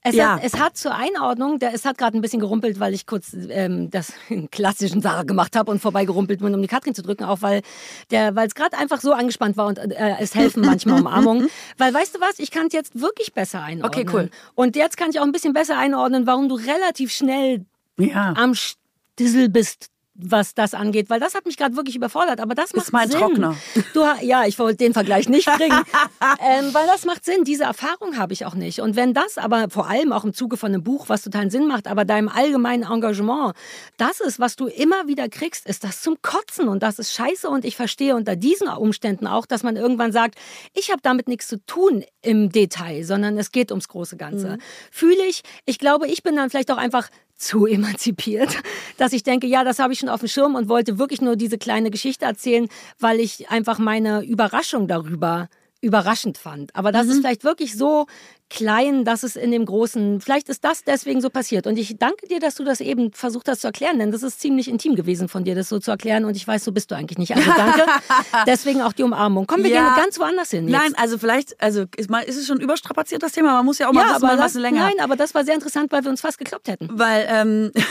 es, ja. hat, es hat zur Einordnung, der, es hat gerade ein bisschen gerumpelt, weil ich kurz ähm, das in klassischen Sache gemacht habe und vorbeigerumpelt bin, um die Katrin zu drücken, auch weil es gerade einfach so angespannt war und äh, es helfen manchmal Umarmungen. weil weißt du was, ich kann es jetzt wirklich besser einordnen. Okay, cool. Und jetzt kann ich auch ein bisschen besser einordnen, warum du relativ schnell ja. am Stissel bist was das angeht, weil das hat mich gerade wirklich überfordert. Aber das macht ist mein Sinn. Trockner. Du, ja, ich wollte den Vergleich nicht bringen, ähm, weil das macht Sinn. Diese Erfahrung habe ich auch nicht. Und wenn das aber vor allem auch im Zuge von einem Buch, was totalen Sinn macht, aber deinem allgemeinen Engagement, das ist, was du immer wieder kriegst, ist das zum Kotzen und das ist scheiße. Und ich verstehe unter diesen Umständen auch, dass man irgendwann sagt, ich habe damit nichts zu tun im Detail, sondern es geht ums große Ganze. Mhm. Fühle ich, ich glaube, ich bin dann vielleicht auch einfach zu emanzipiert, dass ich denke, ja, das habe ich schon auf dem Schirm und wollte wirklich nur diese kleine Geschichte erzählen, weil ich einfach meine Überraschung darüber überraschend fand. Aber das mhm. ist vielleicht wirklich so klein, dass es in dem Großen, vielleicht ist das deswegen so passiert. Und ich danke dir, dass du das eben versucht hast zu erklären, denn das ist ziemlich intim gewesen von dir, das so zu erklären. Und ich weiß, so bist du eigentlich nicht. Also danke. deswegen auch die Umarmung. Kommen wir ja. gerne ganz woanders hin. Jetzt. Nein, also vielleicht, also ist, mal, ist es schon überstrapaziert, das Thema. Man muss ja auch mal ja, wissen, aber das, länger. Nein, aber das war sehr interessant, weil wir uns fast gekloppt hätten. Weil, ähm,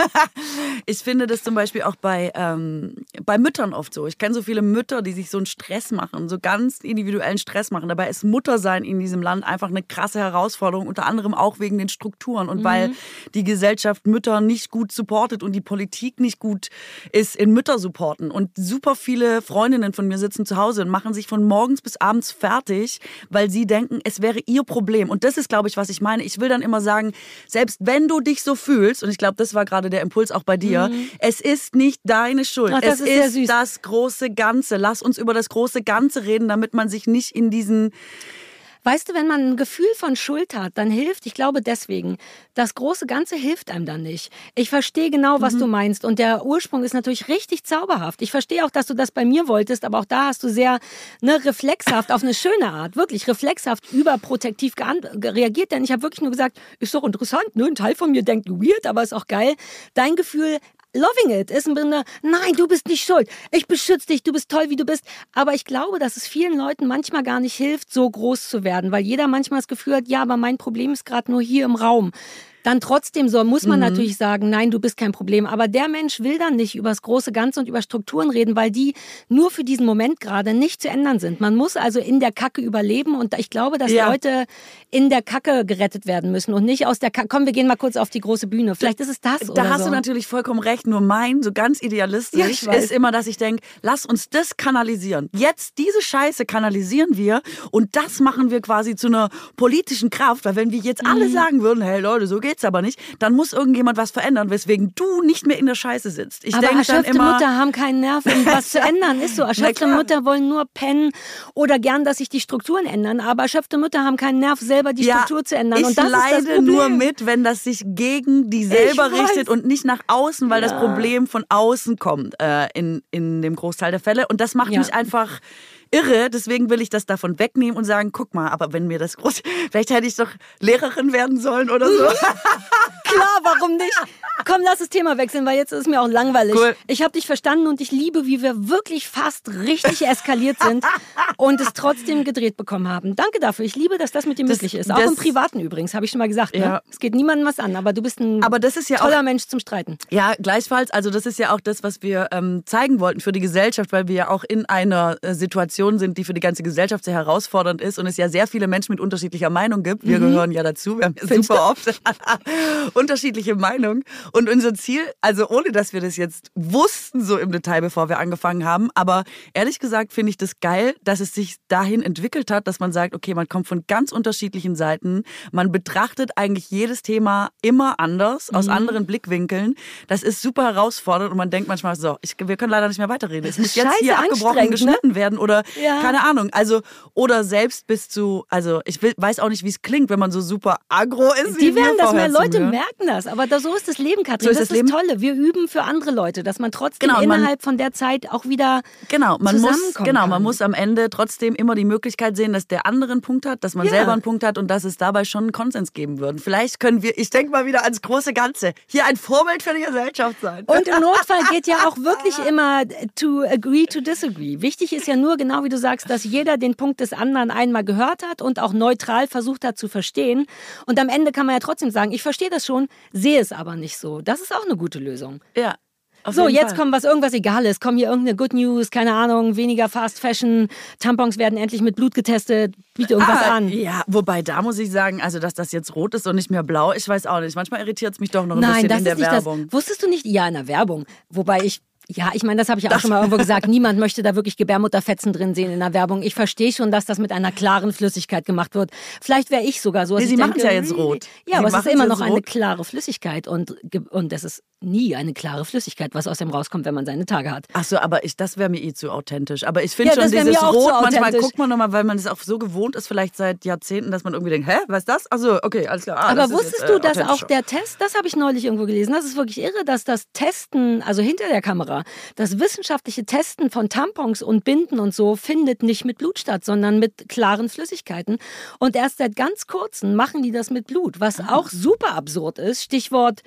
ich finde das zum Beispiel auch bei, ähm, bei Müttern oft so. Ich kenne so viele Mütter, die sich so einen Stress machen, so ganz individuellen Stress machen. Dabei ist Muttersein in diesem Land einfach eine krasse Herausforderung, unter anderem auch wegen den Strukturen und mhm. weil die Gesellschaft Mütter nicht gut supportet und die Politik nicht gut ist in Mütter supporten. Und super viele Freundinnen von mir sitzen zu Hause und machen sich von morgens bis abends fertig, weil sie denken, es wäre ihr Problem. Und das ist, glaube ich, was ich meine. Ich will dann immer sagen, selbst wenn du dich so fühlst, und ich glaube, das war gerade der Impuls auch bei dir. Mhm. Es ist nicht deine Schuld. Ach, es ist, ist das große Ganze. Lass uns über das große Ganze reden, damit man sich nicht in diesen Weißt du, wenn man ein Gefühl von Schuld hat, dann hilft, ich glaube deswegen, das große Ganze hilft einem dann nicht. Ich verstehe genau, was mhm. du meinst und der Ursprung ist natürlich richtig zauberhaft. Ich verstehe auch, dass du das bei mir wolltest, aber auch da hast du sehr ne, reflexhaft, auf eine schöne Art, wirklich reflexhaft, überprotektiv reagiert, denn ich habe wirklich nur gesagt, ist doch interessant, ne? ein Teil von mir denkt weird, aber ist auch geil. Dein Gefühl loving it. Ist im Grunde, nein, du bist nicht schuld. Ich beschütze dich, du bist toll, wie du bist. Aber ich glaube, dass es vielen Leuten manchmal gar nicht hilft, so groß zu werden, weil jeder manchmal das Gefühl hat, ja, aber mein Problem ist gerade nur hier im Raum dann trotzdem so, muss man mhm. natürlich sagen, nein, du bist kein Problem. Aber der Mensch will dann nicht über das große Ganze und über Strukturen reden, weil die nur für diesen Moment gerade nicht zu ändern sind. Man muss also in der Kacke überleben und ich glaube, dass ja. Leute in der Kacke gerettet werden müssen und nicht aus der Kacke. Komm, wir gehen mal kurz auf die große Bühne. Vielleicht ist es das. Da hast so. du natürlich vollkommen recht. Nur mein, so ganz idealistisch, ja, ist immer, dass ich denke, lass uns das kanalisieren. Jetzt diese Scheiße kanalisieren wir und das machen wir quasi zu einer politischen Kraft, weil wenn wir jetzt alle mhm. sagen würden, hey Leute, so geht's aber nicht, dann muss irgendjemand was verändern, weswegen du nicht mehr in der Scheiße sitzt. Ich aber erschöpfte immer, Mutter haben keinen Nerv, um was zu ändern. Ist so. Erschöpfte Mutter wollen nur pennen oder gern, dass sich die Strukturen ändern. Aber erschöpfte Mütter haben keinen Nerv, selber die ja, Struktur zu ändern. Und das leide ist das nur mit, wenn das sich gegen die selber richtet und nicht nach außen, weil ja. das Problem von außen kommt äh, in, in dem Großteil der Fälle. Und das macht ja. mich einfach irre. Deswegen will ich das davon wegnehmen und sagen, guck mal, aber wenn mir das groß, vielleicht hätte ich doch Lehrerin werden sollen oder so. Klar, warum nicht? Komm, lass das Thema wechseln, weil jetzt ist es mir auch langweilig. Cool. Ich habe dich verstanden und ich liebe, wie wir wirklich fast richtig eskaliert sind und es trotzdem gedreht bekommen haben. Danke dafür. Ich liebe, dass das mit dir das, möglich ist. Auch im Privaten übrigens, habe ich schon mal gesagt. Ne? Ja. Es geht niemandem was an, aber du bist ein aber das ist ja toller auch, Mensch zum Streiten. Ja, gleichfalls. Also das ist ja auch das, was wir ähm, zeigen wollten für die Gesellschaft, weil wir ja auch in einer äh, Situation sind, die für die ganze Gesellschaft sehr herausfordernd ist und es ja sehr viele Menschen mit unterschiedlicher Meinung gibt. Wir mhm. gehören ja dazu. Wir haben ja super oft unterschiedliche Meinungen. Und unser Ziel also ohne dass wir das jetzt wussten so im Detail, bevor wir angefangen haben, aber ehrlich gesagt finde ich das geil, dass es sich dahin entwickelt hat, dass man sagt, okay, man kommt von ganz unterschiedlichen Seiten, man betrachtet eigentlich jedes Thema immer anders, aus mhm. anderen Blickwinkeln. Das ist super herausfordernd und man denkt manchmal so, ich, wir können leider nicht mehr weiterreden. Es muss jetzt hier abgebrochen, ne? geschnitten ne? werden oder ja. keine Ahnung. Also oder selbst bis zu, also ich weiß auch nicht, wie es klingt, wenn man so super agro ist. Die werden das mehr Leute merken das. Aber da, so ist das Leben, Katrin. So ist das, das ist Leben. das Tolle. Wir üben für andere Leute, dass man trotzdem Genau, und man- innerhalb von der Zeit auch wieder Genau, man muss, zusammenkommen genau, kann. man muss am Ende trotzdem immer die Möglichkeit sehen, dass der andere einen Punkt hat, dass man Ja. selber einen Punkt hat und dass es dabei schon einen Konsens geben würde. Vielleicht können wir, ich denke mal wieder ans große Ganze, hier ein Vorbild für die Gesellschaft sein. Und im Notfall geht ja auch wirklich immer to agree to disagree. Wichtig ist ja nur, genau wie du sagst, dass jeder den Punkt des anderen einmal gehört hat und auch neutral versucht hat zu verstehen. Und am Ende kann man ja trotzdem sagen, ich verstehe das schon, sehe es aber nicht so. Das ist auch eine gute Lösung. ja. So, jetzt Fall. kommt was irgendwas Egales. Komm hier irgendeine Good News, keine Ahnung, weniger Fast Fashion, Tampons werden endlich mit Blut getestet, biete irgendwas Ah, an. Ja, wobei da muss ich sagen, also dass das jetzt rot ist und nicht mehr blau, ich weiß auch nicht. Manchmal irritiert es mich doch noch ein Nein, bisschen in der ist Werbung. das. Wusstest du nicht? Ja, in der Werbung. Wobei ich. Ja, ich meine, das habe ich auch schon mal irgendwo gesagt. Niemand möchte da wirklich Gebärmutterfetzen drin sehen in der Werbung. Ich verstehe schon, dass das mit einer klaren Flüssigkeit gemacht wird. Vielleicht wäre ich sogar so. Nee, ich sie denke, machen's ja jetzt rot. Ja, Sie aber es ist immer noch eine rot. klare Flüssigkeit und, und es ist nie eine klare Flüssigkeit, was aus dem rauskommt, wenn man seine Tage hat. Ach so, aber ich, das wäre mir eh zu authentisch. Aber ich finde Ja, schon dieses Rot, manchmal guckt man nochmal, weil man es auch so gewohnt ist, vielleicht seit Jahrzehnten, dass man irgendwie denkt, hä, was ist das? Ach so, okay, alles klar. Ah, Aber wusstest jetzt, du, äh, dass auch der Test, das habe ich neulich irgendwo gelesen, das ist wirklich irre, dass das Testen, also hinter der Kamera, das wissenschaftliche Testen von Tampons und Binden und so findet nicht mit Blut statt, sondern mit klaren Flüssigkeiten. Und erst seit ganz kurzem machen die das mit Blut, was Ah. auch super absurd ist. Stichwort,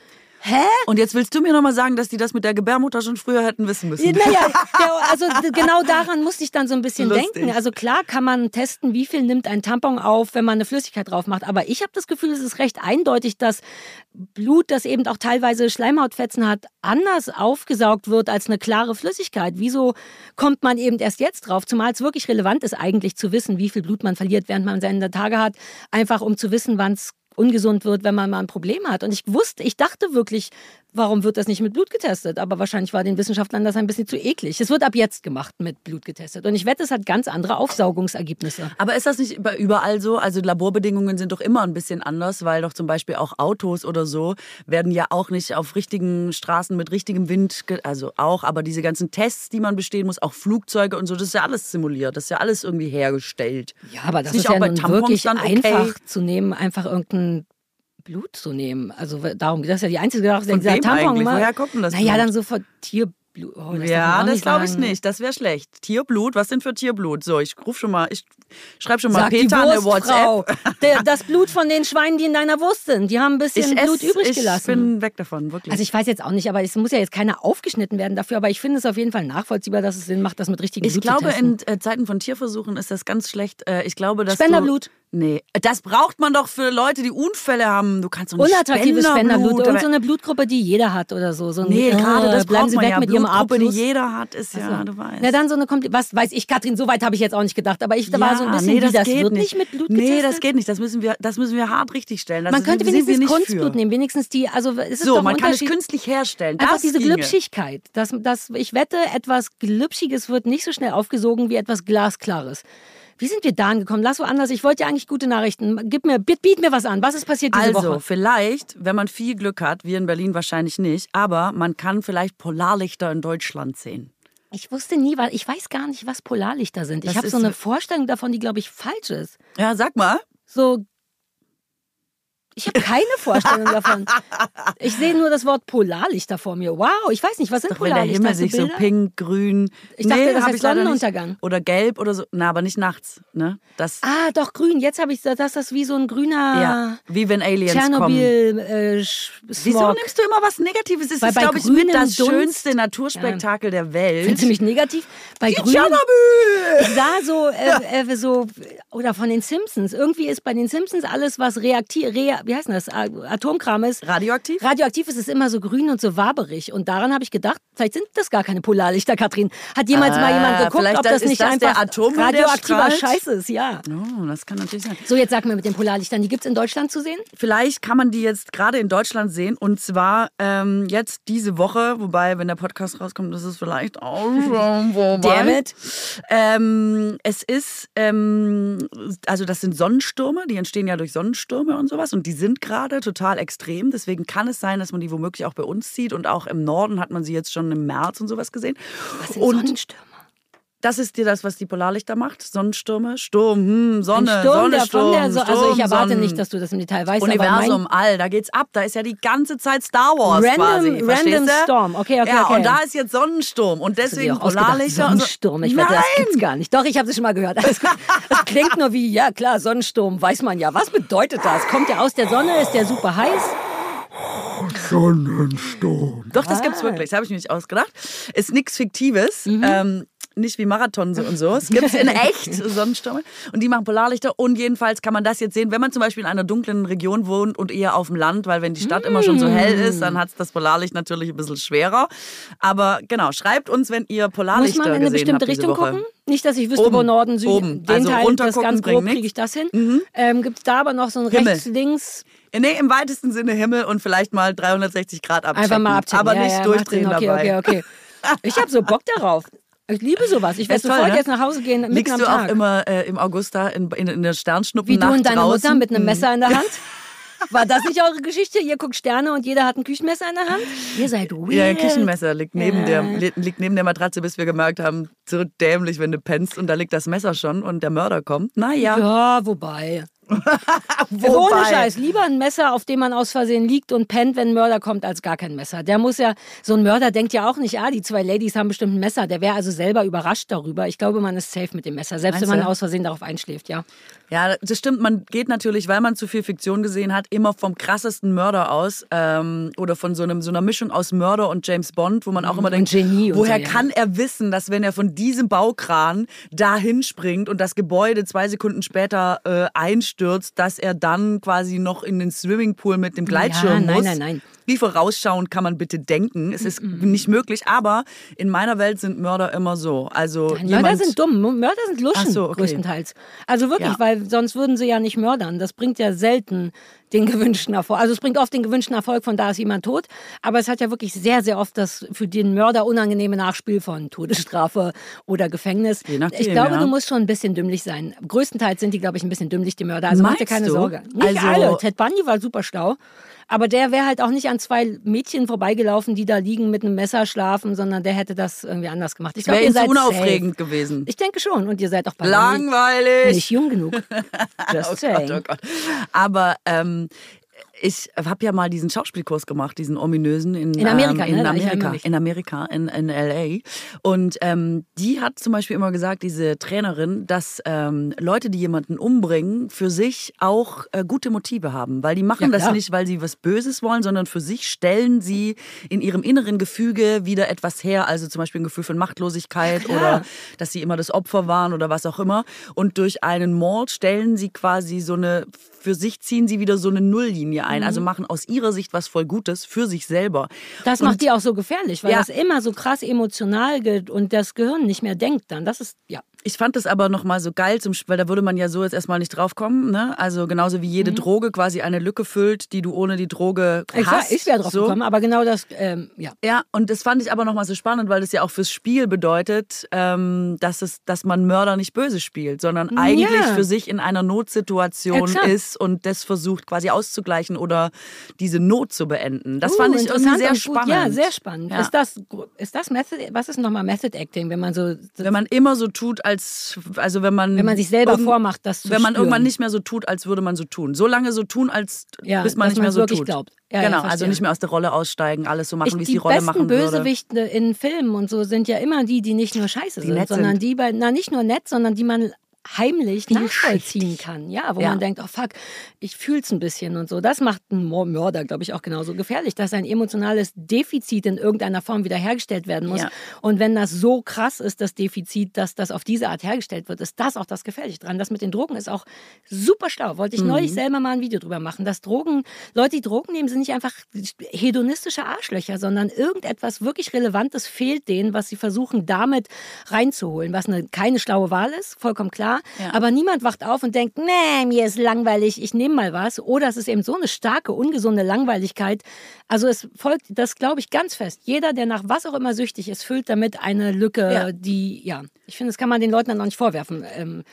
hä? Und jetzt willst du mir nochmal sagen, dass die das mit der Gebärmutter schon früher hätten wissen müssen. Naja, also genau daran musste ich dann so ein bisschen Lustig. denken. Also klar kann man testen, wie viel nimmt ein Tampon auf, wenn man eine Flüssigkeit drauf macht. Aber ich habe das Gefühl, es ist recht eindeutig, dass Blut, das eben auch teilweise Schleimhautfetzen hat, anders aufgesaugt wird als eine klare Flüssigkeit. Wieso kommt man eben erst jetzt drauf? Zumal es wirklich relevant ist, eigentlich zu wissen, wie viel Blut man verliert, während man seine Tage hat. Einfach um zu wissen, wann es ungesund wird, wenn man mal ein Problem hat. Und ich wusste, ich dachte wirklich, warum wird das nicht mit Blut getestet? Aber wahrscheinlich war den Wissenschaftlern das ein bisschen zu eklig. Es wird ab jetzt gemacht mit Blut getestet. Und ich wette, es hat ganz andere Aufsaugungsergebnisse. Aber ist das nicht über- überall so? Also Laborbedingungen sind doch immer ein bisschen anders, weil doch zum Beispiel auch Autos oder so werden ja auch nicht auf richtigen Straßen mit richtigem Wind, also auch, aber diese ganzen Tests, die man bestehen muss, auch Flugzeuge und so, das ist ja alles simuliert, das ist ja alles irgendwie hergestellt. Ja, aber das Ist ist, nicht ja auch bei nun Tampons wirklich dann okay? einfach zu nehmen, einfach irgendein Blut zu nehmen. Also darum, das ist ja die einzige Sache, Von dieser Tampon mal- Woher kommt denn das Naja, Blut? dann so von Tierblut. Oh, das ja, das glaube ich nicht. Das wäre schlecht. Tierblut, was denn für Tierblut? So, ich ruf schon mal, ich schreibe schon mal Sagt Peter die eine. WhatsApp. Der, das Blut von den Schweinen, die in deiner Wurst sind, die haben ein bisschen Ich, Blut ess, übrig ich gelassen. bin weg davon, wirklich. Also ich weiß jetzt auch nicht, aber es muss ja jetzt keiner aufgeschnitten werden dafür, aber ich finde es auf jeden Fall nachvollziehbar, dass es Sinn macht, das mit richtigen Ich Blut glaube, zu testen. in äh, Zeiten von Tierversuchen ist das ganz schlecht. Äh, ich glaube, dass Spenderblut. Nee, das braucht man doch für Leute, die Unfälle haben. Du kannst doch nicht Unattraktives Spenderblut, Spenderblut. irgend so eine Blutgruppe, die jeder hat oder so. so ein, nee, äh, gerade das bleiben braucht Sie man weg ja. mit Ihrem Blutgruppe, die Abfluss. jeder hat, ist ja, Also, du weißt. Na dann so eine Kompli was weiß ich, Katrin, so weit habe ich jetzt auch nicht gedacht, aber ich da war so ein bisschen, nee, das wie das geht nicht. mit Blut Nee, getestet. das geht nicht. Das müssen wir, das müssen wir hart richtig stellen. Das Man könnte wir wenigstens nicht Kunstblut für. nehmen, wenigstens die, also es ist So, doch man kann es künstlich herstellen. Einfach das diese ginge. Glitschigkeit. Das, das, ich wette, etwas Glitschiges wird nicht so schnell aufgesogen wie etwas Glasklares. Wie sind wir da angekommen? Lass woanders. Ich wollte ja eigentlich gute Nachrichten. Gib mir, biet, biet mir was an. Was ist passiert diese Also, Woche? vielleicht, wenn man viel Glück hat, wir in Berlin wahrscheinlich nicht, aber man kann vielleicht Polarlichter in Deutschland sehen. Ich wusste nie, weil ich weiß gar nicht, was Polarlichter sind. Ich Das habe so eine Vorstellung davon, die, glaube ich, falsch ist. Ja, sag mal. So. Ich habe keine Vorstellung davon. Ich sehe nur das Wort Polarlichter vor mir. Wow, ich weiß nicht, was sind Doch wenn der Polarlichter? Himmel sich so pink, grün. Ich dachte, das hab heißt leider nicht. Sonnenuntergang. Oder gelb oder so. Na, aber nicht nachts. Ne? Das, Ah, doch, grün. Jetzt habe ich das, das ist wie so ein grüner ja, wie wenn Aliens kommen. Tschernobyl äh, Sch- Wieso nimmst du immer was Negatives? Das Weil ist, glaube ich, mit das Dunst- schönste Naturspektakel der Welt. Findest du mich negativ? Bei Die grün Tschernobyl! ich sah so, äh, äh, so, oder von den Simpsons. Irgendwie ist bei den Simpsons alles, was reaktiv, rea, wie heißt das, Atomkram ist. Radioaktiv? Radioaktiv ist es immer so grün und so waberig. Und daran habe ich gedacht, vielleicht sind das gar keine Polarlichter, Katrin. Hat jemals mal Ah, jemand geguckt, ob das ist nicht das einfach der radioaktiver? Scheiß ist? Ja. Oh, das kann natürlich sein. So, jetzt sag mir mit den Polarlichtern, die gibt es in Deutschland zu sehen? Vielleicht kann man die jetzt gerade in Deutschland sehen und zwar ähm, jetzt diese Woche, wobei, wenn der Podcast rauskommt, ist es vielleicht auch schon vorbei. Damn it. Ähm, es ist, ähm, also das sind Sonnenstürme, die entstehen ja durch Sonnenstürme und sowas und die sind gerade total extrem. Deswegen kann es sein, dass man die womöglich auch bei uns sieht und auch im Norden hat man sie jetzt schon im März und sowas gesehen. Was sind und Sonnenstürme? Das ist dir das, was die Polarlichter macht? Sonnenstürme? Sturm, hm, Sonne, Sturm, Sonne, der Sturm, der so Sturm, Also ich erwarte Sonnen- nicht, dass du das im Detail weißt, Universum, aber All, da geht's ab. Da ist ja die ganze Zeit Star Wars Random- quasi. random du? Storm. Okay, okay, Ja, okay. und da ist jetzt Sonnensturm und deswegen Polarlichter. Sonnensturm. Ich Nein! wette, das gibt's gar nicht. Doch, ich habe es schon mal gehört. Das klingt nur wie, ja klar, Sonnensturm, weiß man ja. Was bedeutet das? Kommt der aus der Sonne? Ist der super heiß? Sonnensturm. Doch, das gibt's Ah. wirklich. Das habe ich mir nicht ausgedacht. Ist nichts Fiktives. Mhm. Ähm, nicht wie Marathon so und so. Es gibt in echt Sonnenstürme und die machen Polarlichter und jedenfalls kann man das jetzt sehen, wenn man zum Beispiel in einer dunklen Region wohnt und eher auf dem Land, weil wenn die Stadt immer schon so hell ist, dann hat das Polarlicht natürlich ein bisschen schwerer. Aber genau, schreibt uns, wenn ihr Muss Polarlichter man in eine bestimmte Richtung gucken? Nicht, dass ich wüsste, Oben. wo Norden, Süden, Oben. den Also Teil, das ganz grob kriege ich das hin. Ähm, Gibt es da aber noch so ein Himmel. rechts, links, Nee, im weitesten Sinne Himmel und vielleicht mal 360 Grad abchecken. einfach mal abchecken? Aber ja, nicht ja, durchdrehen Sinn. dabei. Okay, okay, okay. Ich habe so Bock darauf. Ich liebe sowas. Ich werde Ist toll, sofort ne? jetzt nach Hause gehen, mitten Liegst am du Tag. auch immer äh, im August da in, in, in der Sternschnuppen Wie du und deine draußen? Mutter mit einem Messer in der Hand? War das nicht eure Geschichte? Ihr guckt Sterne und jeder hat ein Küchenmesser in der Hand? Ihr seid weird. Ja, ein Küchenmesser liegt neben, Ja. der, li- liegt neben der Matratze, bis wir gemerkt haben, so dämlich, wenn du pennst und da liegt das Messer schon und der Mörder kommt. Naja, Ja, wobei. Ohne Scheiß. Lieber ein Messer, auf dem man aus Versehen liegt und pennt, wenn ein Mörder kommt, als gar kein Messer. Der muss ja, so ein Mörder denkt ja auch nicht, ah, die zwei Ladies haben bestimmt ein Messer. Der wäre also selber überrascht darüber. Ich glaube, man ist safe mit dem Messer, selbst Meinst wenn man du? aus Versehen darauf einschläft, ja. Ja, das stimmt. Man geht natürlich, weil man zu viel Fiktion gesehen hat, immer vom krassesten Mörder aus ähm, oder von so, einem, so einer Mischung aus Mörder und James Bond, wo man auch immer Mhm. Und denkt, Genie woher so, ja. kann er wissen, dass wenn er von diesem Baukran dahin springt und das Gebäude zwei Sekunden später äh, einstürzt, dass er dann quasi noch in den Swimmingpool mit dem Gleitschirm nein, muss? nein, nein. Wie vorausschauend kann man bitte denken? Es ist nicht möglich, aber in meiner Welt sind Mörder immer so. Also Mörder sind dumm, Mörder sind Luschen so, okay. größtenteils. Also wirklich, Ja. weil sonst würden sie ja nicht mördern. Das bringt ja selten den gewünschten Erfolg. Also es bringt oft den gewünschten Erfolg, von da ist jemand tot. Aber es hat ja wirklich sehr, sehr oft das für den Mörder unangenehme Nachspiel von Todesstrafe oder Gefängnis. Nachdem, ich glaube, ja. du musst schon ein bisschen dümmlich sein. Größtenteils sind die, glaube ich, ein bisschen dümmlich, die Mörder. Also mach dir Meinst keine du? Sorge. Nicht Also- alle. Ted Bundy war super schlau. Aber der wäre halt auch nicht an zwei Mädchen vorbeigelaufen, die da liegen mit einem Messer schlafen, sondern der hätte das irgendwie anders gemacht. Ich glaube, ihr seid unaufregend safe. gewesen. Ich denke schon. Und ihr seid auch bei Langweilig. nicht jung genug. Just Oh saying. Gott, oh Gott. Aber ähm, ich habe ja mal diesen Schauspielkurs gemacht, diesen ominösen in, In Amerika, ähm, in ne? Amerika, in Amerika, in, in LA. Und ähm, die hat zum Beispiel immer gesagt, diese Trainerin, dass ähm, Leute, die jemanden umbringen, für sich auch äh, gute Motive haben, weil die machen Ja, das nicht, weil sie was Böses wollen, sondern für sich stellen sie in ihrem inneren Gefüge wieder etwas her, also zum Beispiel ein Gefühl von Machtlosigkeit klar. oder dass sie immer das Opfer waren oder was auch immer. Und durch einen Mord stellen sie quasi so eine, für sich ziehen sie wieder so eine Nulllinie ein. Also machen aus ihrer Sicht was voll Gutes für sich selber. Das Und macht die auch so gefährlich, weil Ja. das immer so krass emotional geht und das Gehirn nicht mehr denkt dann. Das ist, ja. Ich fand das aber nochmal so geil, zum, weil da würde man ja so jetzt erstmal nicht drauf kommen. Ne? Also genauso wie jede Droge quasi eine Lücke füllt, die du ohne die Droge Ich, war, hast. ich wäre drauf so. gekommen, aber genau das, ähm, ja. Ja, und das fand ich aber nochmal so spannend, weil das ja auch fürs Spiel bedeutet, ähm, dass, es, dass man Mörder nicht böse spielt, sondern eigentlich Ja. für sich in einer Notsituation Exakt. ist und das versucht quasi auszugleichen oder diese Not zu beenden. Das Uh, fand ich irgendwie sehr spannend. Ja, sehr spannend. Ja. Ist das, ist das Method, was ist nochmal Method Acting, wenn man so, Wenn man immer so tut, als, also wenn man. wenn man sich selber vormacht, das zu Wenn man spüren. irgendwann nicht mehr so tut, als würde man so tun. So lange so tun, als Ja, bis man nicht mehr so tut. glaubt. Ja, ja, genau, also verstehe. nicht mehr aus der Rolle aussteigen, alles so machen, Ich, wie es die die Rolle besten machen würde. Bösewichte in Filmen und so sind ja immer die, die nicht nur scheiße sind, nett sondern sind. die bei, na nicht nur nett, sondern die man heimlich nachvollziehen kann. Ja, wo Ja. man denkt, oh fuck, ich fühl's ein bisschen und so. Das macht einen Mörder, glaube ich, auch genauso gefährlich, dass ein emotionales Defizit in irgendeiner Form wiederhergestellt werden muss. Ja. Und wenn das so krass ist, das Defizit, dass das auf diese Art hergestellt wird, ist das auch das Gefährliche dran. Das mit den Drogen ist auch super schlau. Wollte ich Mhm. neulich selber mal ein Video drüber machen. Dass Drogen, Leute, die Drogen nehmen, sind nicht einfach hedonistische Arschlöcher, sondern irgendetwas wirklich Relevantes fehlt denen, was sie versuchen, damit reinzuholen. Was eine, keine schlaue Wahl ist, vollkommen klar. Ja. Aber niemand wacht auf und denkt, nee, mir ist langweilig, ich nehme mal was. Oder es ist eben so eine starke, ungesunde Langweiligkeit. Also es folgt, das glaube ich ganz fest. Jeder, der nach was auch immer süchtig ist, füllt damit eine Lücke, Ja. die, ja, ich finde, das kann man den Leuten dann auch nicht vorwerfen. Ähm,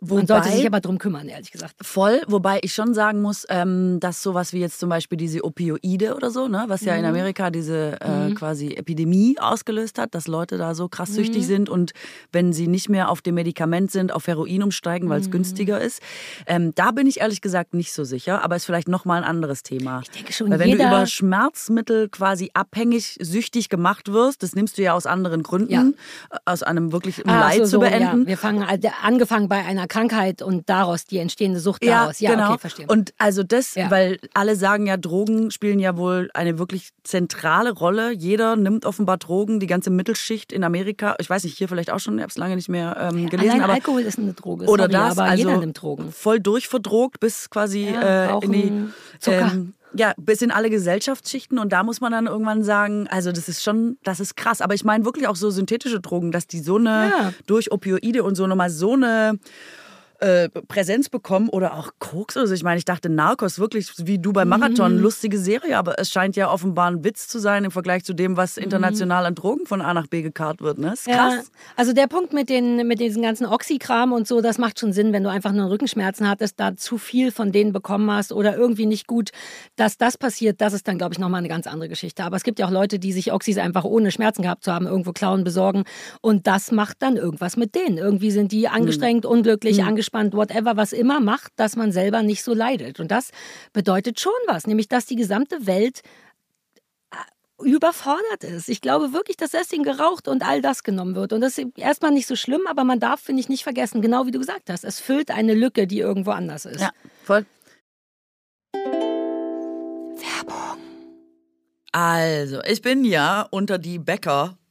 Man sollte sich aber drum kümmern, ehrlich gesagt. Voll, wobei ich schon sagen muss, ähm, dass sowas wie jetzt zum Beispiel diese Opioide oder so, ne, was ja in Mhm. Amerika diese äh, quasi Epidemie ausgelöst hat, dass Leute da so krass süchtig Mhm. sind und wenn sie nicht mehr auf dem Medikament sind, auf Heroin umsteigen, Mhm. weil es günstiger ist. Ähm, da bin ich ehrlich gesagt nicht so sicher, aber ist vielleicht nochmal ein anderes Thema. Ich denke schon, Weil wenn du jeder- über Schmerzmittel quasi abhängig, süchtig gemacht wirst, das nimmst du ja aus anderen Gründen, Ja. äh, aus einem wirklich Ah, Leid so, zu beenden. Ja. Wir fangen also angefangen bei einer Krankheit und daraus die entstehende Sucht daraus. Ja, genau. okay, verstehe. Und also das, Ja. weil alle sagen ja, Drogen spielen ja wohl eine wirklich zentrale Rolle. Jeder nimmt offenbar Drogen, die ganze Mittelschicht in Amerika. Ich weiß nicht, hier vielleicht auch schon, ich habe es lange nicht mehr ähm, gelesen. Allein aber Alkohol ist eine Droge. oder sorry, das, aber also jeder nimmt Drogen. voll durchverdrogt bis quasi Ja, äh, in die Zucker. ähm, ja, bis in alle Gesellschaftsschichten und da muss man dann irgendwann sagen, also das ist schon, das ist krass. Aber ich meine wirklich auch so synthetische Drogen, dass die so eine, Ja. durch Opioide und so nochmal so eine äh, Präsenz bekommen oder auch Koks. Also ich meine, ich dachte Narcos wirklich wie du beim Marathon, Mhm. lustige Serie, aber es scheint ja offenbar ein Witz zu sein im Vergleich zu dem, was international an Drogen von A nach B gekarrt wird. Ne? Ist krass. Ja, also der Punkt mit, den, mit diesem ganzen Oxykram und so, das macht schon Sinn, wenn du einfach nur Rückenschmerzen hattest, da zu viel von denen bekommen hast oder irgendwie nicht gut, dass das passiert, das ist dann, glaube ich, nochmal eine ganz andere Geschichte. Aber es gibt ja auch Leute, die sich Oxys einfach ohne Schmerzen gehabt zu haben, irgendwo klauen, besorgen und das macht dann irgendwas mit denen. Irgendwie sind die angestrengt, unglücklich, angespannt, whatever, was immer macht, dass man selber nicht so leidet. Und das bedeutet schon was, nämlich dass die gesamte Welt überfordert ist. Ich glaube wirklich, dass deswegen geraucht und all das genommen wird. Und das ist erstmal nicht so schlimm, aber man darf, finde ich, nicht vergessen, genau wie du gesagt hast, es füllt eine Lücke, die irgendwo anders ist. Ja, voll. Werbung. Also, ich bin ja unter die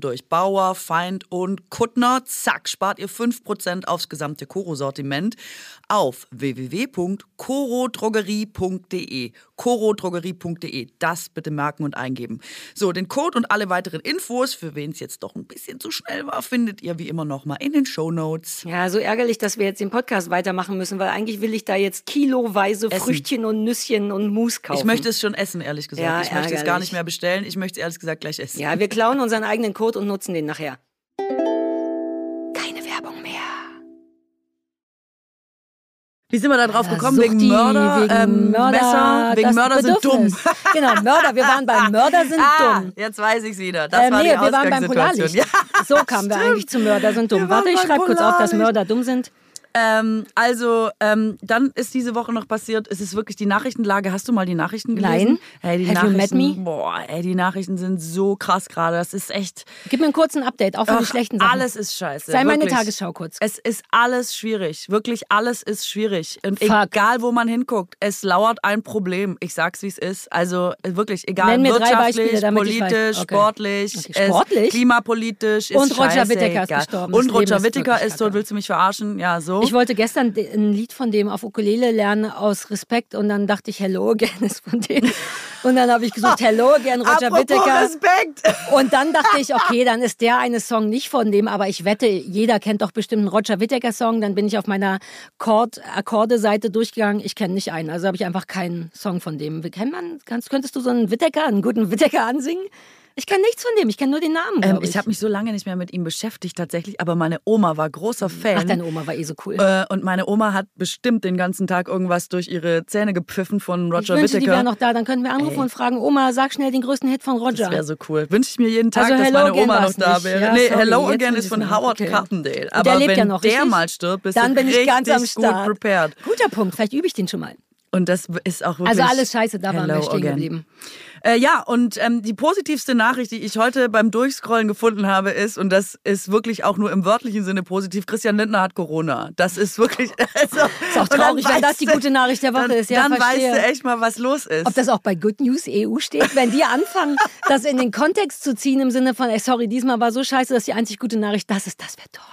durch. Bauer, Feind und Kuttner. Zack, spart ihr 5% aufs gesamte Koro-Sortiment auf www.korodrogerie.de. korodrogerie.de. Das bitte merken und eingeben. So, den Code und alle weiteren Infos, für wen es jetzt doch ein bisschen zu schnell war, findet ihr wie immer nochmal in den Shownotes. Ja, so ärgerlich, dass wir jetzt den Podcast weitermachen müssen, weil eigentlich will ich da jetzt kiloweise Essen. Früchtchen und Nüsschen und Mousse kaufen. Ich möchte es schon essen, ehrlich gesagt. Ja, ich möchte es gar ärgerlich. nicht mehr bestellen. Ich möchte es ehrlich gesagt gleich essen. Ja, wir klauen unseren eigenen Code und nutzen den nachher. Wie sind wir da drauf Ja, gekommen? Suchti, wegen Mörder, wegen ähm, Mörder, Messer, wegen Mörder sind dumm. Genau, Mörder. Wir waren beim Mörder sind ah, dumm. jetzt weiß ich's wieder. Das Ähm, war nee, die wir waren beim. Polarlicht. Ja, So kamen wir stimmt. eigentlich zu Mörder sind dumm. Wir Warte, ich schreibe kurz auf, dass. Mörder dumm sind. Ähm, also, ähm, dann ist diese Woche noch passiert, es ist wirklich die Nachrichtenlage. Hast du mal die Nachrichten gelesen? Nein. Hey, die Have you met Nachrichten, boah, ey, die Nachrichten sind so krass gerade. Das ist echt. Gib mir einen kurzen Update, auch von den schlechten Sachen. Alles ist scheiße. Sei meine wirklich. Tagesschau kurz. Es ist alles schwierig. Wirklich alles ist schwierig. Und Fuck. egal, wo man hinguckt, es lauert ein Problem. Ich sag's, wie es ist. Also wirklich, egal, Nenn mir drei wirtschaftlich, Beispiele, politisch. Okay. sportlich, Okay, es- sportlich? klimapolitisch. Ist Und Roger. Whittaker ist gestorben. Und Roger Whittaker ist tot. Willst du mich verarschen? Ja, so. Ich wollte gestern ein Lied von dem auf Ukulele lernen aus Respekt und dann dachte ich, Hello Again ist von dem. Und dann habe ich gesucht, Hello Again, Roger Apropos Whittaker. Respekt. Und dann dachte ich, okay, dann ist der eine Song nicht von dem, aber ich wette, jeder kennt doch bestimmt einen Roger Whittaker-Song. Dann bin ich auf meiner Chord Akkorde-Seite durchgegangen. Ich kenne nicht einen, also habe ich einfach keinen Song von dem. Kennt man, kannst, könntest du so einen Whittaker, einen guten Whittaker ansingen? Ich kenne nichts von dem, ich kenne nur den Namen. Ähm, glaub ich habe mich so lange nicht mehr mit ihm beschäftigt tatsächlich, aber meine Oma war großer Fan. Ach, deine Oma war eh so cool. Äh, und meine Oma hat bestimmt den ganzen Tag irgendwas durch ihre Zähne gepfiffen von ich Roger wünsche, die Whittaker. wäre noch da. Dann könnten wir anrufen und fragen, Oma, sag schnell den größten Hit von Roger. Das wäre so cool. Wünsche ich mir jeden Tag, Also dass Hello meine Oma noch da wäre. Ja, nee, sorry, Hello Again ist von Howard. Okay. Carpendale. Aber der lebt wenn ja noch, der richtig? mal stirbt, bist Dann du bin ich ganz am gut Start. prepared. Guter Punkt, vielleicht übe ich den schon mal. Und das ist auch wirklich Also alles scheiße, da waren wir stehen Again. geblieben. Äh, ja, und ähm, die positivste Nachricht, die ich heute beim Durchscrollen gefunden habe, ist, und das ist wirklich auch nur im wörtlichen Sinne positiv, Christian Lindner hat Corona. Das ist wirklich... Also, Ist auch traurig, wenn das weißt die du- gute Nachricht der Woche dann, ist. Ja, dann weißt verstehe. du echt mal, was los ist. Ob das auch bei Good News EU steht, wenn die anfangen, das in den Kontext zu ziehen im Sinne von, ey, sorry, diesmal war so scheiße, dass die einzig gute Nachricht, das ist, das wäre toll.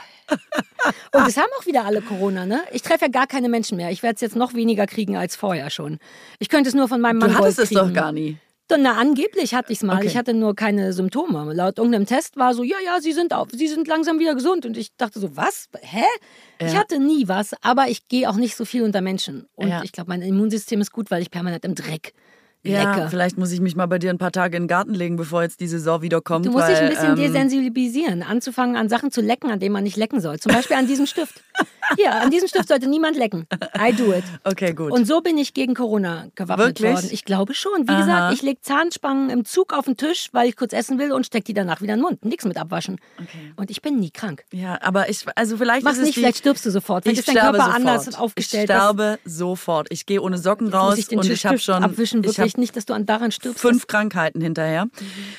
Und es haben auch wieder alle Corona, ne? Ich treffe ja gar keine Menschen mehr. Ich werde es jetzt noch weniger kriegen als vorher schon. Ich könnte es nur von meinem du Mann hattest Gold es doch kriegen. gar nie. Na, angeblich hatte ich es mal. Okay. Ich hatte nur keine Symptome. Laut irgendeinem Test war so, ja, ja, Sie sind, auf, Sie sind langsam wieder gesund. Und ich dachte so, was? Hä? Ich Ja. hatte nie was, aber ich gehe auch nicht so viel unter Menschen. Und Ja. ich glaube, mein Immunsystem ist gut, weil ich permanent im Dreck Ja, lecke. vielleicht muss ich mich mal bei dir ein paar Tage in den Garten legen, bevor jetzt die Saison wieder kommt. Du musst weil, dich ein bisschen ähm, desensibilisieren, anzufangen, an Sachen zu lecken, an denen man nicht lecken soll. Zum Beispiel an diesem Stift. Hier, an diesem Stift sollte niemand lecken. I do it. Okay, gut. Und so bin ich gegen Corona gewappnet Wirklich? worden. Ich glaube schon. Wie Aha. gesagt, ich lege Zahnspangen im Zug auf den Tisch, weil ich kurz essen will und stecke die danach wieder in den Mund. Nichts mit abwaschen. Okay. Und ich bin nie krank. ja, aber ich, also vielleicht Mach's ist es nicht, die, vielleicht stirbst du sofort. Vielleicht ich ist dein Körper sofort. anders aufgestellt. Ich sterbe sofort. Ich gehe ohne Socken raus ich und ich habe schon abwischen, ich wirklich hab nicht, dass du an daran stirbst. fünf Krankheiten hinterher.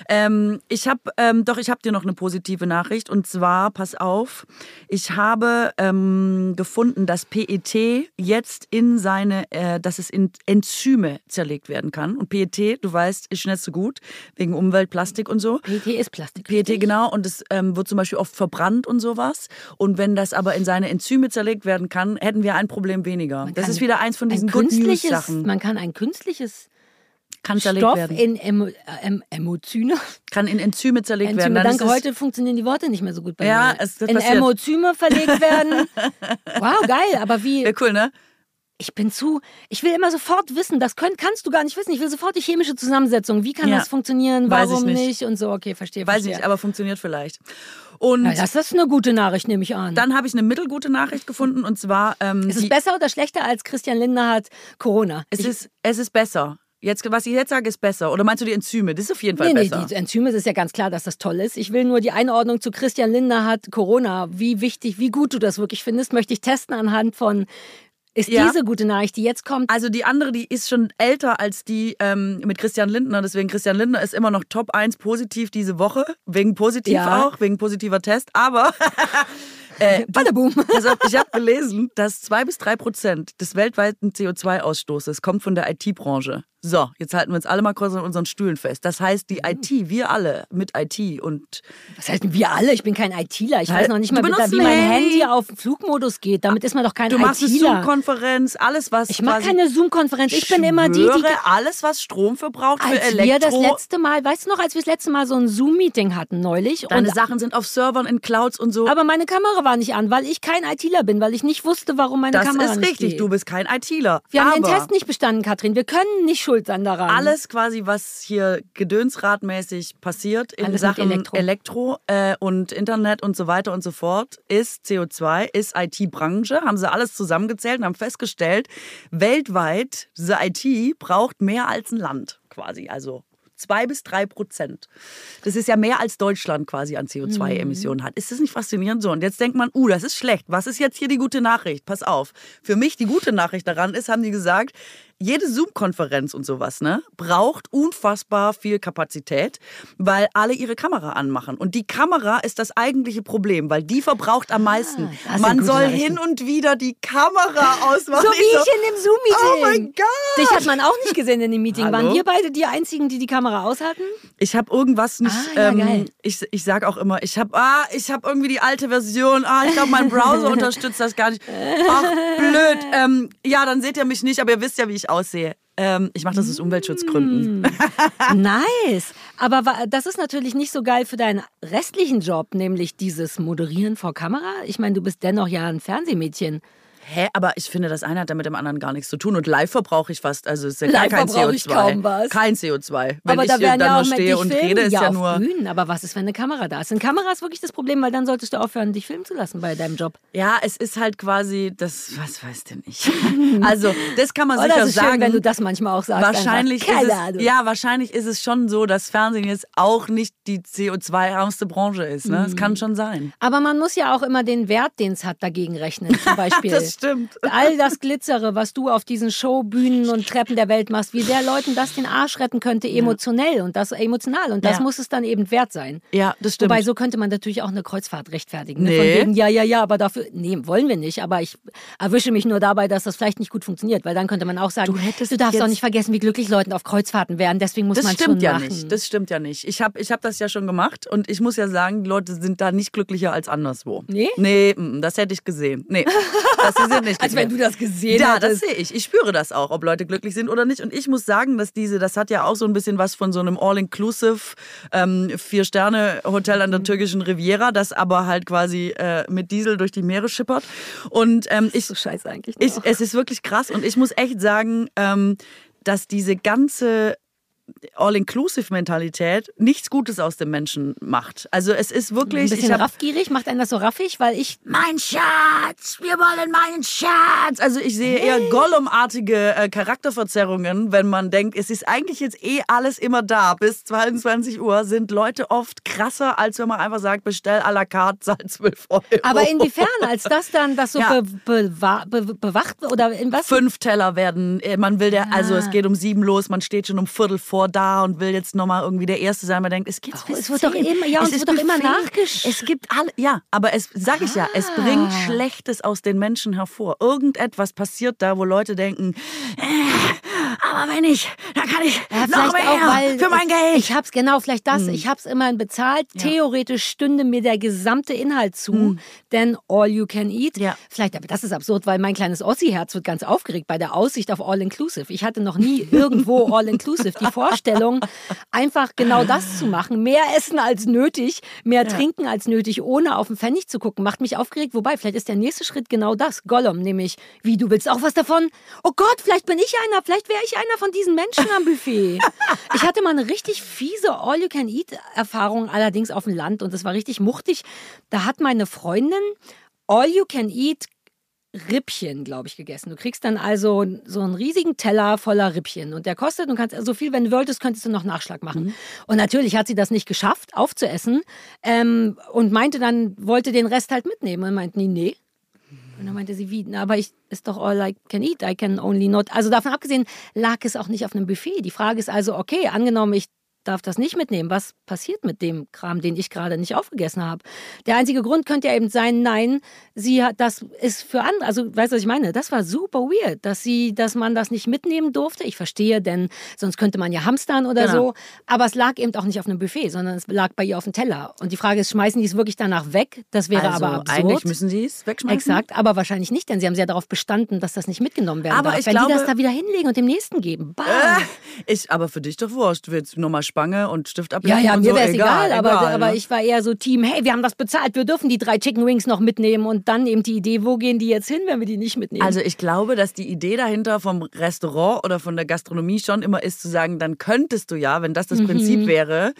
Ähm, ich habe, ähm, doch, ich habe dir noch eine positive Nachricht und zwar, pass auf, ich habe ähm, gefunden, dass PET jetzt in seine, äh, dass es in Enzyme zerlegt werden kann. Und PET, du weißt, ist nicht so gut wegen Umwelt, Plastik und so. PET ist Plastik. PET, richtig? genau, und es ähm, wird zum Beispiel oft verbrannt und sowas. Und wenn das aber in seine Enzyme zerlegt werden kann, hätten wir ein Problem weniger. Man das ist wieder eins von diesen Good künstliches, News-Sachen. Man kann ein künstliches Kann zerlegt Stoff werden. in Emo, äh, em, Emozyne. Kann in Enzyme zerlegt Enzyme. werden. Dann Danke, heute funktionieren die Worte nicht mehr so gut bei Ja, mir. es- das in passiert. Emozyme verlegt werden. wow, geil. Aber wie, Ja, cool, ne? ich bin zu, ich will immer sofort wissen, das könnt, kannst du gar nicht wissen. Ich will sofort die chemische Zusammensetzung. Wie kann Ja. das funktionieren? Ich Warum nicht. nicht? Und so, okay, verstehe. Weiß verstehe. nicht, aber funktioniert vielleicht. Und Ja, das ist eine gute Nachricht, nehme ich an. dann habe ich eine mittelgute Nachricht gefunden und zwar ähm, ist es besser oder schlechter als Christian Lindner hat Corona? es Ich- ist es ist besser. Jetzt, was ich jetzt sage, ist besser. Oder meinst du die Enzyme? Das ist auf jeden Fall Nee, nee, besser. die Enzyme das ist ja ganz klar, dass das toll ist. Ich will nur die Einordnung zu Christian Lindner hat Corona. Wie wichtig, wie gut du das wirklich findest, möchte ich testen anhand von, ist Ja. diese gute Nachricht, die jetzt kommt, Also die andere, die ist schon älter als die ähm, mit Christian Lindner. Deswegen Christian Lindner ist immer noch Top 1 positiv diese Woche. Wegen positiv Ja. auch, wegen positiver Test. Aber äh, also ich habe gelesen, dass zwei bis drei Prozent des weltweiten CO2-Ausstoßes kommt von der IT-Branche. So, jetzt halten wir uns alle mal kurz an unseren Stühlen fest. Das heißt, Mhm. die IT, wir alle mit IT und Was heißt wir alle? Ich bin kein ITler. Ich weiß noch nicht mal, wie, mein Handy. Handy auf Flugmodus geht. Damit ist man doch kein du machst eine ITler. Zoom-Konferenz, alles was Ich mache keine Zoom-Konferenz. Ich bin immer die, die. alles was Strom verbraucht für Als Elektro. wir das letzte Mal, weißt du noch, als wir das letzte Mal so ein Zoom-Meeting hatten neulich. Deine und, Sachen sind auf Servern in Clouds und so. aber meine Kamera war nicht an, weil ich kein ITler bin, weil ich nicht wusste, warum meine das Kamera ist nicht richtig, geht. du bist kein ITler. Wir haben aber den Test nicht bestanden, Katrin. Wir können nicht schuld sein daran. alles quasi, was hier gedönsradmäßig passiert in Alles Sachen Elektro. Elektro, äh, und Internet und so weiter und so fort, ist CO2, ist IT-Branche. Haben sie alles zusammengezählt und haben festgestellt, weltweit, diese IT braucht mehr als ein Land quasi. Also zwei bis drei Prozent. Das ist ja mehr als Deutschland quasi an CO2-Emissionen hat. Ist das nicht faszinierend so? Und jetzt denkt man, uh, das ist schlecht. Was ist jetzt hier die gute Nachricht? Pass auf. Für mich die gute Nachricht daran ist, haben die gesagt, jede Zoom-Konferenz und sowas, ne, braucht unfassbar viel Kapazität, weil alle ihre Kamera anmachen. Und die Kamera ist das eigentliche Problem, weil die verbraucht am meisten. das sind Man soll hin und wieder die Kamera ausmachen. So wie Ich in dem Zoom-Meeting. Oh mein Gott! Dich hat man auch nicht gesehen in dem Meeting. Waren Hallo? wir beide die Einzigen, die die Kamera aus hatten? Ich habe irgendwas nicht. Ah, ja, ähm, geil. ich ich sage auch immer, ich habe ah, ich habe irgendwie die alte Version. Ah, ich glaube, mein Browser unterstützt das gar nicht. Ach, blöd. Ähm, ja, dann seht ihr mich nicht, aber ihr wisst ja, wie ich aussehe. Ähm, ich mache das aus Mm. Umweltschutzgründen. Nice. Aber das ist natürlich nicht so geil für deinen restlichen Job, nämlich dieses Moderieren vor Kamera. Ich meine, du bist dennoch ja ein Fernsehmädchen. Hä, aber ich finde, das eine hat damit dem anderen gar nichts zu tun. Und live verbrauche ich fast, also ist ja gar Live kein verbrauche CO2. ich kaum was. Kein CO2. Wenn aber ich da hier werden dann ja auch nur stehe und filmen, rede, ist ja, auf nur. Bühnen. Aber was ist, wenn eine Kamera da ist? Eine Kamera ist wirklich das Problem, weil dann solltest du aufhören, dich filmen zu lassen bei deinem Job. Ja, es ist halt quasi das, was weiß denn ich. Also, das kann man Oh, sicher das ist sagen. schön, wenn du das manchmal auch sagst. Wahrscheinlich einfach. ist es, Ahnung. ja, wahrscheinlich ist es schon so, dass Fernsehen jetzt auch nicht die CO2-ärmste Branche ist. Ne? Das Mhm. kann schon sein. Aber man muss ja auch immer den Wert, den es hat, dagegen rechnen. Zum Beispiel. Stimmt. All das Glitzere, was du auf diesen Showbühnen und Treppen der Welt machst, wie sehr Leuten das den Arsch retten könnte, emotionell und das emotional. Und das Ja. muss es dann eben wert sein. Ja, das stimmt. Wobei, so könnte man natürlich auch eine Kreuzfahrt rechtfertigen. Ne? Nee. Von wegen, ja, ja, ja, aber dafür, nee, wollen wir nicht. Aber ich erwische mich nur dabei, dass das vielleicht nicht gut funktioniert. Weil dann könnte man auch sagen, Du hättest darfst jetzt- auch nicht vergessen, wie glücklich Leute auf Kreuzfahrten wären. Deswegen muss man schon stimmt ja machen. nicht. Das stimmt ja nicht. Ich habe ich hab das ja schon gemacht und ich muss ja sagen, die Leute sind da nicht glücklicher als anderswo. Nee? Nee, mm, das hätte ich gesehen. Nee, das sie sind nicht Als wenn du das gesehen Ja, das sehe ich. Ich spüre das auch, ob Leute glücklich sind oder nicht. Und ich muss sagen, dass diese, das hat ja auch so ein bisschen was von so einem All-Inclusive ähm, Vier-Sterne-Hotel an der türkischen Riviera, das aber halt quasi äh, mit Diesel durch die Meere schippert. Und ähm, ich, so scheiße eigentlich. ich, es ist wirklich krass und ich muss echt sagen, ähm, dass diese ganze All-Inclusive-Mentalität nichts Gutes aus dem Menschen macht. Also es ist ein wirklich... bisschen ich hab- raffgierig, macht einen das so raffig, weil ich mein Schatz, wir wollen meinen Schatz. Also ich sehe eher Gollum-artige äh, Charakterverzerrungen, wenn man denkt, es ist eigentlich jetzt eh alles immer da. Bis 22 Uhr sind Leute oft krasser, als wenn man einfach sagt, bestell à la carte, 12 Euro. Aber inwiefern, als das dann das so Ja. be, bewa- be, bewacht wird oder in was? Fünf Teller werden, äh, man will der, also es geht um sieben los, man steht schon um Viertel vor da und will jetzt nochmal irgendwie der Erste sein. Man denkt, es geht Oh, es wird doch immer- ja, es ist wird doch immer Buffet. nachgesch- Es gibt alle, ja, aber es, sag ich ja, es Ah. bringt Schlechtes aus den Menschen hervor. Irgendetwas passiert da, wo Leute denken, äh, aber wenn ich, dann kann ich Ja, noch mehr auch, weil für mein es- Geld. Ich hab's genau, vielleicht das. Hm. Ich hab's immerhin bezahlt. Theoretisch stünde mir der gesamte Inhalt zu, denn all you can eat. Ja. Vielleicht, aber das ist absurd, weil mein kleines Ossi-Herz wird ganz aufgeregt bei der Aussicht auf all inclusive. Ich hatte noch nie irgendwo all inclusive. Die Vorstellung, einfach genau das zu machen, mehr essen als nötig, mehr trinken als nötig, ohne auf den Pfennig zu gucken, macht mich aufgeregt. Wobei, vielleicht ist der nächste Schritt genau das. Gollum, nämlich, wie du willst auch was davon? Oh Gott, vielleicht bin ich einer, vielleicht wäre ich einer von diesen Menschen am Buffet. Ich hatte mal eine richtig fiese All-You-Can-Eat-Erfahrung, allerdings auf dem Land und das war richtig muchtig. Da hat meine Freundin All-You-Can-Eat Rippchen, glaube ich, gegessen. Du kriegst dann also so einen riesigen Teller voller Rippchen und der kostet, du kannst so viel, wenn du wolltest, könntest du noch Nachschlag machen. Und natürlich hat sie das nicht geschafft, aufzuessen ähm, und meinte dann, wollte den Rest halt mitnehmen und meinte, nee, nee. Und dann meinte sie, wie, na, aber ich ist doch all I can eat, I can only not. Also davon abgesehen lag es auch nicht auf einem Buffet. Die Frage ist also, okay, angenommen, ich darf das nicht mitnehmen. Was passiert mit dem Kram, den ich gerade nicht aufgegessen habe? Der einzige Grund könnte ja eben sein, nein, sie hat, das ist für andere, also weißt du, was ich meine? Das war super weird, dass sie, dass man das nicht mitnehmen durfte. Ich verstehe, denn sonst könnte man ja hamstern oder Genau. so. Aber es lag eben auch nicht auf einem Buffet, sondern es lag bei ihr auf dem Teller. Und die Frage ist, schmeißen die es wirklich danach weg? Das wäre also aber absurd. eigentlich müssen sie es wegschmeißen. Exakt, aber wahrscheinlich nicht, denn sie haben ja darauf bestanden, dass das nicht mitgenommen werden Aber darf. ich Wenn die glaube- das da wieder hinlegen und dem nächsten geben. Bah. Äh, ich, aber für dich doch wurscht. Du willst nochmal Spange und Stift Ja, ablecken ja, und mir so. wäre es egal, aber, egal, aber ne? ich war eher so Team, hey, wir haben das bezahlt, wir dürfen die drei Chicken Wings noch mitnehmen und dann eben die Idee, wo gehen die jetzt hin, wenn wir die nicht mitnehmen? Also ich glaube, dass die Idee dahinter vom Restaurant oder von der Gastronomie schon immer ist zu sagen, dann könntest du ja, wenn das das Mhm. Prinzip wäre,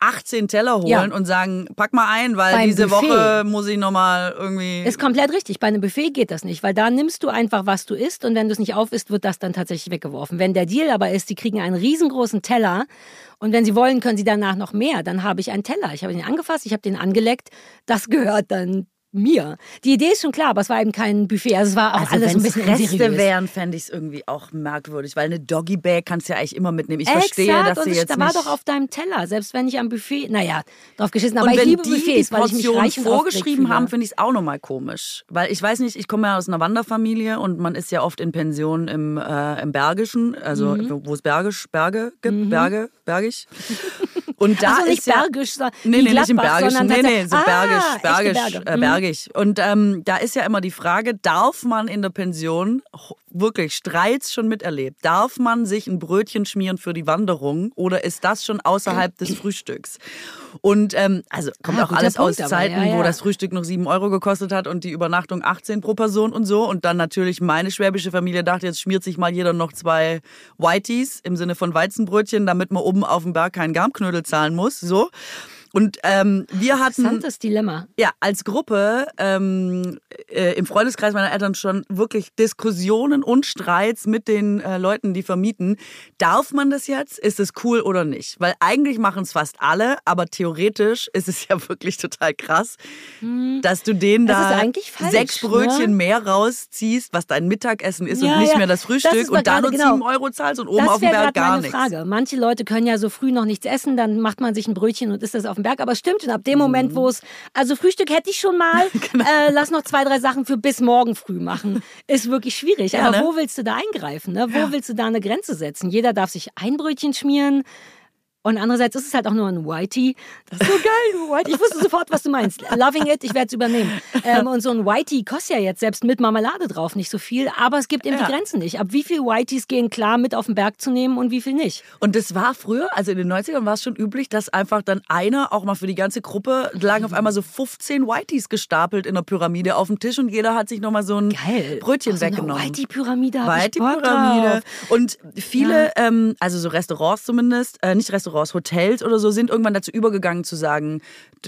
18 Teller holen Ja. und sagen, pack mal ein, weil Beim diese Buffet. Woche muss ich nochmal irgendwie. Ist komplett richtig. Bei einem Buffet geht das nicht, weil da nimmst du einfach, was du isst und wenn du es nicht aufisst, wird das dann tatsächlich weggeworfen. Wenn der Deal aber ist, sie kriegen einen riesengroßen Teller und wenn sie wollen, können sie danach noch mehr, dann habe ich einen Teller. Ich habe den angefasst, ich habe den angeleckt, das gehört dann mir. Die Idee ist schon klar, aber es war eben kein Buffet. Also es war auch also alles ein bisschen Reste wären, fände ich es irgendwie auch merkwürdig, weil eine Doggy Bag kannst du ja eigentlich immer mitnehmen. Ich verstehe, Exakt, dass und sie es jetzt war nicht doch auf deinem Teller, selbst wenn ich am Buffet, naja, drauf geschissen, aber und ich wenn liebe die Buffets, die weil ich mich reich vorgeschrieben haben, finde ich es auch nochmal komisch. Weil ich weiß nicht, ich komme ja aus einer Wanderfamilie und man ist ja oft in Pension im, äh, im Bergischen, also Mhm. wo es Bergisch, Berge gibt, Berge, bergig. Und da also nicht ist ja, bergisch, sondern Nee, nee, nicht im Gladbach, Bergischen. sondern Nee, nee, so bergisch, ah, bergisch, Berge. äh, Mhm. bergig. Und ähm, da ist ja immer die Frage, darf man in der Pension, wirklich Streits schon miterlebt, darf man sich ein Brötchen schmieren für die Wanderung oder ist das schon außerhalb des Frühstücks? Und ähm, also kommt Ah, auch alles aus Punkt aber, Zeiten, ja, wo ja. das Frühstück noch 7 Euro gekostet hat und die Übernachtung 18 pro Person und so. Und dann natürlich meine schwäbische Familie dachte, jetzt schmiert sich mal jeder noch zwei Whiteys im Sinne von Weizenbrötchen, damit man oben auf dem Berg keinen Garmknödel zahlen muss. So. Und ähm, wir hatten Interessantes Dilemma. ja als Gruppe ähm, äh, im Freundeskreis meiner Eltern schon wirklich Diskussionen und Streits mit den äh, Leuten, die vermieten. Darf man das jetzt? Ist es cool oder nicht? Weil eigentlich machen es fast alle, aber theoretisch ist es ja wirklich total krass, dass du denen Das da falsch, sechs Brötchen ne? mehr rausziehst, was dein Mittagessen ist Ja, und nicht ja. mehr das Das Frühstück aber und dann nur genau. sieben Euro zahlst und oben das auf dem wäre Berg gar meine nichts. Frage. Manche Leute können ja so früh noch nichts essen, dann macht man sich ein Brötchen und isst das auf dem Berg. Aber es stimmt schon, ab dem Moment, Mhm. wo es, also Frühstück hätte ich schon mal, Genau. äh, lass noch zwei, drei Sachen für bis morgen früh machen. Ist wirklich schwierig. Ja, Aber ne? wo willst du da eingreifen? Ne? Wo willst du da eine Grenze setzen? Jeder darf sich ein Brötchen schmieren. Und andererseits ist es halt auch nur ein Whitey. Das ist so geil, ein Whitey. Ich wusste sofort, was du meinst. Loving it, ich werde es übernehmen. Ähm, und so ein Whitey kostet ja jetzt selbst mit Marmelade drauf nicht so viel, aber es gibt eben Ja. die Grenzen nicht. Ab wie viel Whiteys gehen klar mit auf den Berg zu nehmen und wie viel nicht? Und das war früher, also in den 90ern war es schon üblich, dass einfach dann einer auch mal für die ganze Gruppe lagen auf einmal so 15 Whiteys gestapelt in der Pyramide auf dem Tisch und jeder hat sich nochmal so ein Geil. Brötchen Auch so eine weggenommen. Whitey-Pyramide Whitey-Pyramide. Und viele, ähm, also so Restaurants zumindest, äh, nicht Restaurants, Hotels oder so, sind irgendwann dazu übergegangen zu sagen,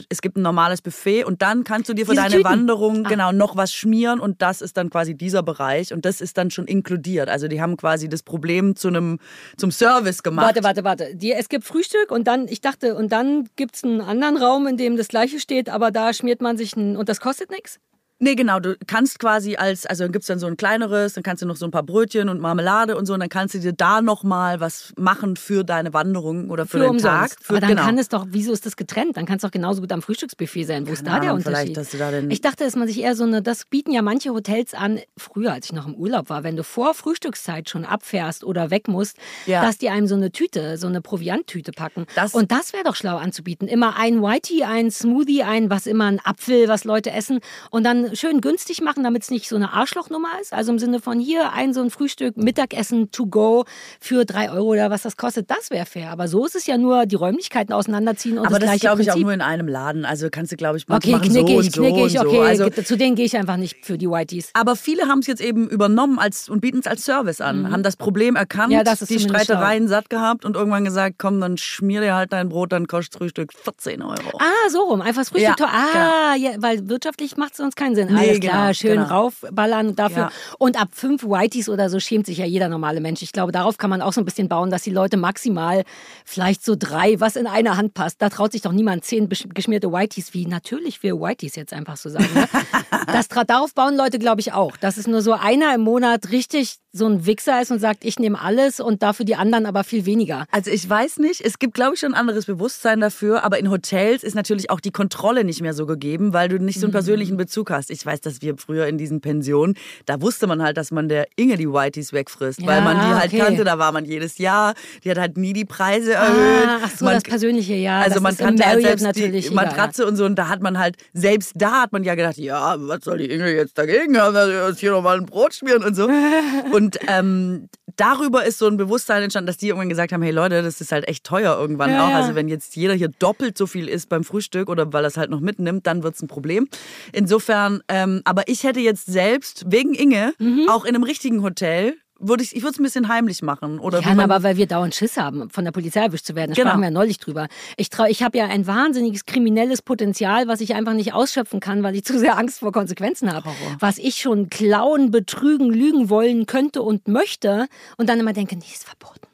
es gibt ein normales Buffet und dann kannst du dir für Diese deine Tüten. Wanderung Ah. genau noch was schmieren und das ist dann quasi dieser Bereich und das ist dann schon inkludiert. Also die haben quasi das Problem zu einem zum Service gemacht. Warte, warte, warte. Die, es gibt Frühstück und dann, ich dachte, und dann gibt es einen anderen Raum, in dem das Gleiche steht, aber da schmiert man sich ein, und das kostet nichts? Nee, genau. Du kannst quasi als, also dann gibt's dann so ein kleineres, dann kannst du noch so ein paar Brötchen und Marmelade und so und dann kannst du dir da nochmal was machen für deine Wanderung oder für, Für den. Tag. Für, aber dann genau. kann es doch, wieso ist das getrennt? Dann kann es doch genauso gut am Frühstücksbuffet sein. Wo ist Keine da der Ahnung, vielleicht, Unterschied? dass du da den- ich dachte, dass man sich eher so eine, das bieten ja manche Hotels an, früher, als ich noch im Urlaub war, wenn du vor Frühstückszeit schon abfährst oder weg musst, Ja. dass die einem so eine Tüte, so eine Provianttüte packen. Das- Und das wäre doch schlau anzubieten. Immer ein Whitey, ein Smoothie, ein was immer, ein Apfel, was Leute essen und dann schön günstig machen, damit es nicht so eine Arschlochnummer ist. Also im Sinne von hier ein so ein Frühstück, Mittagessen to go für drei Euro oder was das kostet, das wäre fair. Aber so ist es ja nur die Räumlichkeiten auseinanderziehen und Aber das das glaube ich, auch nur in einem Laden. Also kannst du, glaube ich, Okay, machen so knickig, und so knickig, und so. okay. Also, zu denen gehe ich einfach nicht für die Whiteys. aber viele haben es jetzt eben übernommen als, und bieten es als Service an, haben das Problem erkannt, Mhm. Ja, das die Streitereien satt gehabt und irgendwann gesagt, komm, dann schmier dir halt dein Brot, dann kostet Frühstück 14 Euro. Ah, so rum. Einfach das Frühstück. Ja, teuer. ah, ja, weil wirtschaftlich macht es sonst keinen Sinn. Nee, Alles genau, klar, schön genau. raufballern dafür. Ja. Und ab fünf Whiteys oder so schämt sich ja jeder normale Mensch. Ich glaube, darauf kann man auch so ein bisschen bauen, dass die Leute maximal vielleicht so drei, was in einer Hand passt. Da traut sich doch niemand zehn geschmierte Whiteys, wie natürlich wir Whiteys jetzt einfach so sagen. Ne? das, darauf bauen Leute, glaube ich, auch. Dass es nur so einer im Monat richtig so ein Wichser ist und sagt, ich nehme alles und dafür die anderen aber viel weniger. Also ich weiß nicht, es gibt glaube ich schon ein anderes Bewusstsein dafür, aber in Hotels ist natürlich auch die Kontrolle nicht mehr so gegeben, weil du nicht so einen persönlichen Bezug hast. Ich weiß, dass wir früher in diesen Pensionen, da wusste man halt, dass man der Inge die Whiteys wegfrisst, weil Ja, man die halt okay. kannte, da war man jedes Jahr, die hat halt nie die Preise erhöht. Ah, ach so, man, das Persönliche, ja. also das man kannte halt selbst natürlich die egal. Matratze und so und da hat man halt, selbst da hat man ja gedacht, ja, was soll die Inge jetzt dagegen haben, dass wir uns hier nochmal ein Brot schmieren und so. Und ähm, darüber ist so ein Bewusstsein entstanden, dass die irgendwann gesagt haben, hey Leute, das ist halt echt teuer irgendwann Ja, auch. ja. Also wenn jetzt jeder hier doppelt so viel isst beim Frühstück oder weil er es halt noch mitnimmt, dann wird es ein Problem. Insofern, ähm, aber ich hätte jetzt selbst wegen Inge Mhm. auch in einem richtigen Hotel würde ich, ich würde es ein bisschen heimlich machen. Oder ja, aber weil wir dauernd Schiss haben, von der Polizei erwischt zu werden. Da genau. sprachen wir ja neulich drüber. Ich, trau, ich habe ja ein wahnsinniges kriminelles Potenzial, was ich einfach nicht ausschöpfen kann, weil ich zu sehr Angst vor Konsequenzen habe. Was ich schon klauen, betrügen, lügen wollen könnte und möchte und dann immer denke, nee, ist verboten.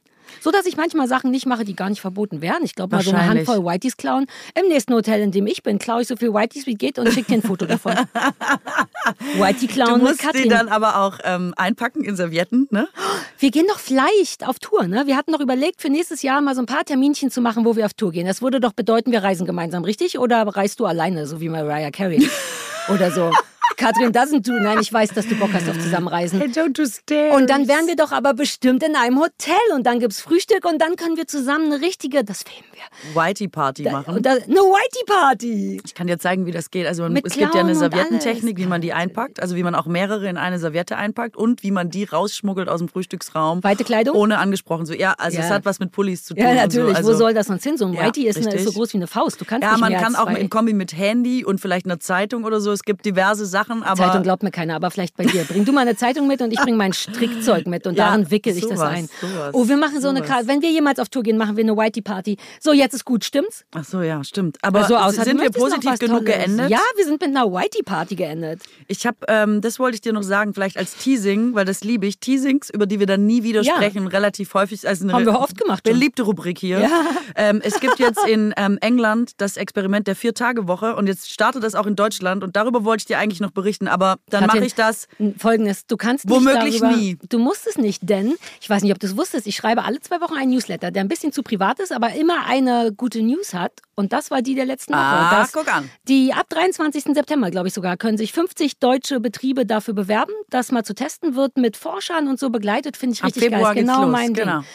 So dass ich manchmal Sachen nicht mache, die gar nicht verboten wären. Ich glaube mal so eine Handvoll Whiteys klauen. Im nächsten Hotel, in dem ich bin, klaue ich so viel Whiteys wie geht und schicke dir ein Foto davon. Whitey klauen Du musst die dann aber auch ähm, einpacken in Servietten, ne? Wir gehen doch vielleicht auf Tour, ne? Wir hatten noch überlegt, für nächstes Jahr mal so ein paar Terminchen zu machen, wo wir auf Tour gehen. Das würde doch bedeuten, wir reisen gemeinsam, richtig? Oder reist du alleine, so wie Mariah Carey? Oder so. Katrin doesn't do. Nein, ich weiß, dass du Bock hast auf Zusammenreisen. Hey, don't do stairs. Und dann wären wir doch aber bestimmt in einem Hotel und dann gibt's Frühstück und dann können wir zusammen eine richtige, das filmen wir. Whitey Party machen. Und da, eine Whitey Party. Ich kann dir zeigen, wie das geht. Also Mit es gibt ja eine Clown Serviettentechnik, wie man die einpackt. Also wie man auch mehrere in eine Serviette einpackt und wie man die rausschmuggelt aus dem Frühstücksraum. Weite Kleidung? Ohne angesprochen. So, ja, also Ja. es hat was mit Pullis zu tun. Ja, natürlich. So. Also, Wo soll das sonst hin? So ein Ja, Whitey ist, eine, ist so groß wie eine Faust. Du kannst Ja, nicht man mehr kann als auch zwei. im Kombi mit Handy und vielleicht einer Zeitung oder so. Es gibt diverse Sachen, aber Zeitung glaubt mir keiner, aber vielleicht bei dir. Bring du mal eine Zeitung mit und ich bring mein Strickzeug mit und Ja, darin wickel ich das ein. sowas, oh, wir machen so eine sowas. Karte. Wenn wir jemals auf Tour gehen, machen wir eine Whitey Party. So, jetzt ist gut, stimmt's? Ach so, ja, stimmt. Aber Also, außer, sind wir positiv genug Tolles. geendet? Ja, wir sind mit einer Whitey Party geendet. Ich habe, ähm, das wollte ich dir noch sagen, vielleicht als Teasing, weil das liebe ich. Teasings, über die wir dann nie wieder Ja. sprechen, relativ häufig. Also eine Haben wir oft gemacht schon. Beliebte Rubrik hier. Ja. Ähm, es gibt jetzt in ähm, England das Experiment der Vier-Tage-Woche und jetzt startet das auch in Deutschland und darüber wollte ich dir eigentlich noch berichten, aber dann mache ich das. Folgendes, du kannst Womöglich nicht darüber, nie. Du musst es nicht, denn, ich weiß nicht, ob du es wusstest, ich schreibe alle zwei Wochen einen Newsletter, der ein bisschen zu privat ist, aber immer eine gute News hat. Und das war die der letzten Woche. Ah, dass guck an. Die ab 23. September, glaube ich sogar, können sich 50 deutsche Betriebe dafür bewerben, das mal zu testen wird, mit Forschern und so begleitet, finde ich Ab richtig Februar geil. Genau los, mein genau. Ding.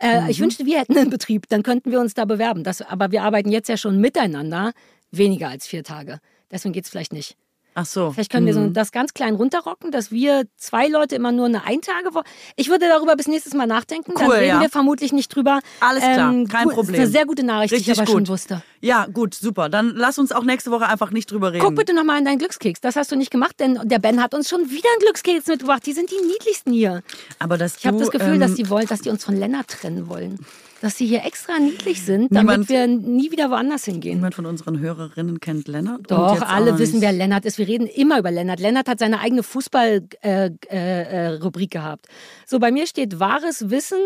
Äh, Ich wünschte, wir hätten einen Betrieb, dann könnten wir uns da bewerben. Das, aber wir arbeiten jetzt ja schon miteinander, weniger als vier Tage. Deswegen geht es vielleicht nicht. Ach so. Vielleicht können wir so das ganz klein runterrocken, dass wir zwei Leute immer nur eine Eintagewoche. Ich würde darüber bis nächstes Mal nachdenken. Dann Cool, reden ja. wir vermutlich nicht drüber. Alles klar, kein gut, Das ist Problem. eine sehr gute Nachricht, Richtig die ich aber gut. schon wusste. Ja, gut, super. Dann lass uns auch nächste Woche einfach nicht drüber reden. Guck bitte nochmal in deinen Glückskeks. Das hast du nicht gemacht, denn der Ben hat uns schon wieder einen Glückskeks mitgebracht. Die sind die niedlichsten hier. Aber dass Ich habe das Gefühl, ähm, dass die wollen, dass die uns von Lennart trennen wollen. Dass sie hier extra niedlich sind, damit Niemand- wir nie wieder woanders hingehen. Niemand von unseren Hörerinnen kennt Lennart. und Doch, jetzt auch alle wissen, wer Lennart ist. Wir reden immer über Lennart. Lennart hat seine eigene Fußball-Rubrik äh, äh, Rubrik gehabt. So, bei mir steht wahres Wissen.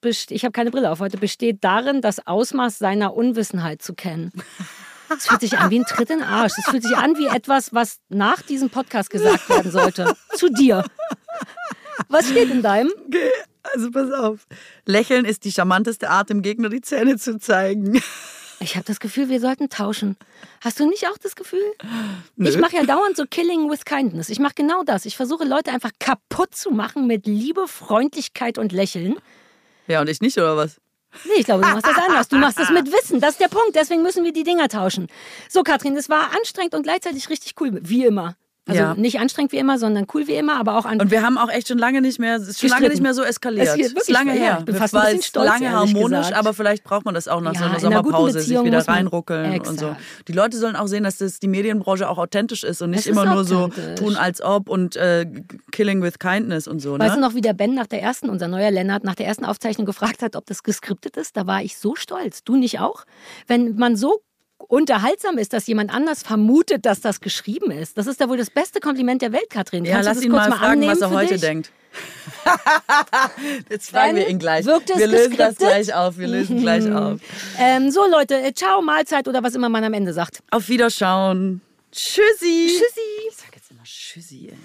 best- Ich habe keine Brille auf heute. Besteht darin, das Ausmaß seiner Unwissenheit zu kennen. Es fühlt sich an wie ein Tritt in den Arsch. Es fühlt sich an wie etwas, was nach diesem Podcast gesagt werden sollte. Zu dir. Was steht in deinem? Also pass auf. Lächeln ist die charmanteste Art, dem Gegner die Zähne zu zeigen. Ich habe das Gefühl, wir sollten tauschen. Hast du nicht auch das Gefühl? Ich mache ja dauernd so Killing with Kindness. Ich mache genau das. Ich versuche Leute einfach kaputt zu machen mit Liebe, Freundlichkeit und Lächeln. Ja, und ich nicht, oder was? Nee, ich glaube, du machst das anders. Du machst das mit Wissen. Das ist der Punkt. Deswegen müssen wir die Dinger tauschen. So, Katrin, es war anstrengend und gleichzeitig richtig cool. Wie immer. Also Ja. nicht anstrengend wie immer, sondern cool wie immer, aber auch an. Und wir haben auch echt schon lange nicht mehr, es ist schon lange nicht mehr so eskaliert. Es ist lange ja, her. ich bin fast ein bisschen stolz, lange harmonisch, gesagt. aber vielleicht braucht man das auch nach Ja, so einer in einer Sommerpause, sich wieder reinruckeln und so. Exakt. Die Leute sollen auch sehen, dass das die Medienbranche auch authentisch ist und nicht ist immer nur so tun als ob und äh, killing with kindness und so. Weißt du Ne? noch, wie der Ben nach der ersten, unser neuer Lennart, nach der ersten Aufzeichnung gefragt hat, ob das geskriptet ist? Da war ich so stolz. Du nicht auch? Wenn man so unterhaltsam ist, dass jemand anders vermutet, dass das geschrieben ist. Das ist da wohl das beste Kompliment der Welt, Katrin. Ja, Kannst du lass ihn kurz mal fragen, was er heute dich? denkt. Jetzt fragen wir Ben, ihn gleich. Wir lösen das gleich auf. Wir lösen gleich auf. Ähm, so, Leute, äh, ciao, Mahlzeit oder was immer man am Ende sagt. Auf Wiederschauen. Tschüssi. Tschüssi. Ich sag jetzt immer Tschüssi, ey.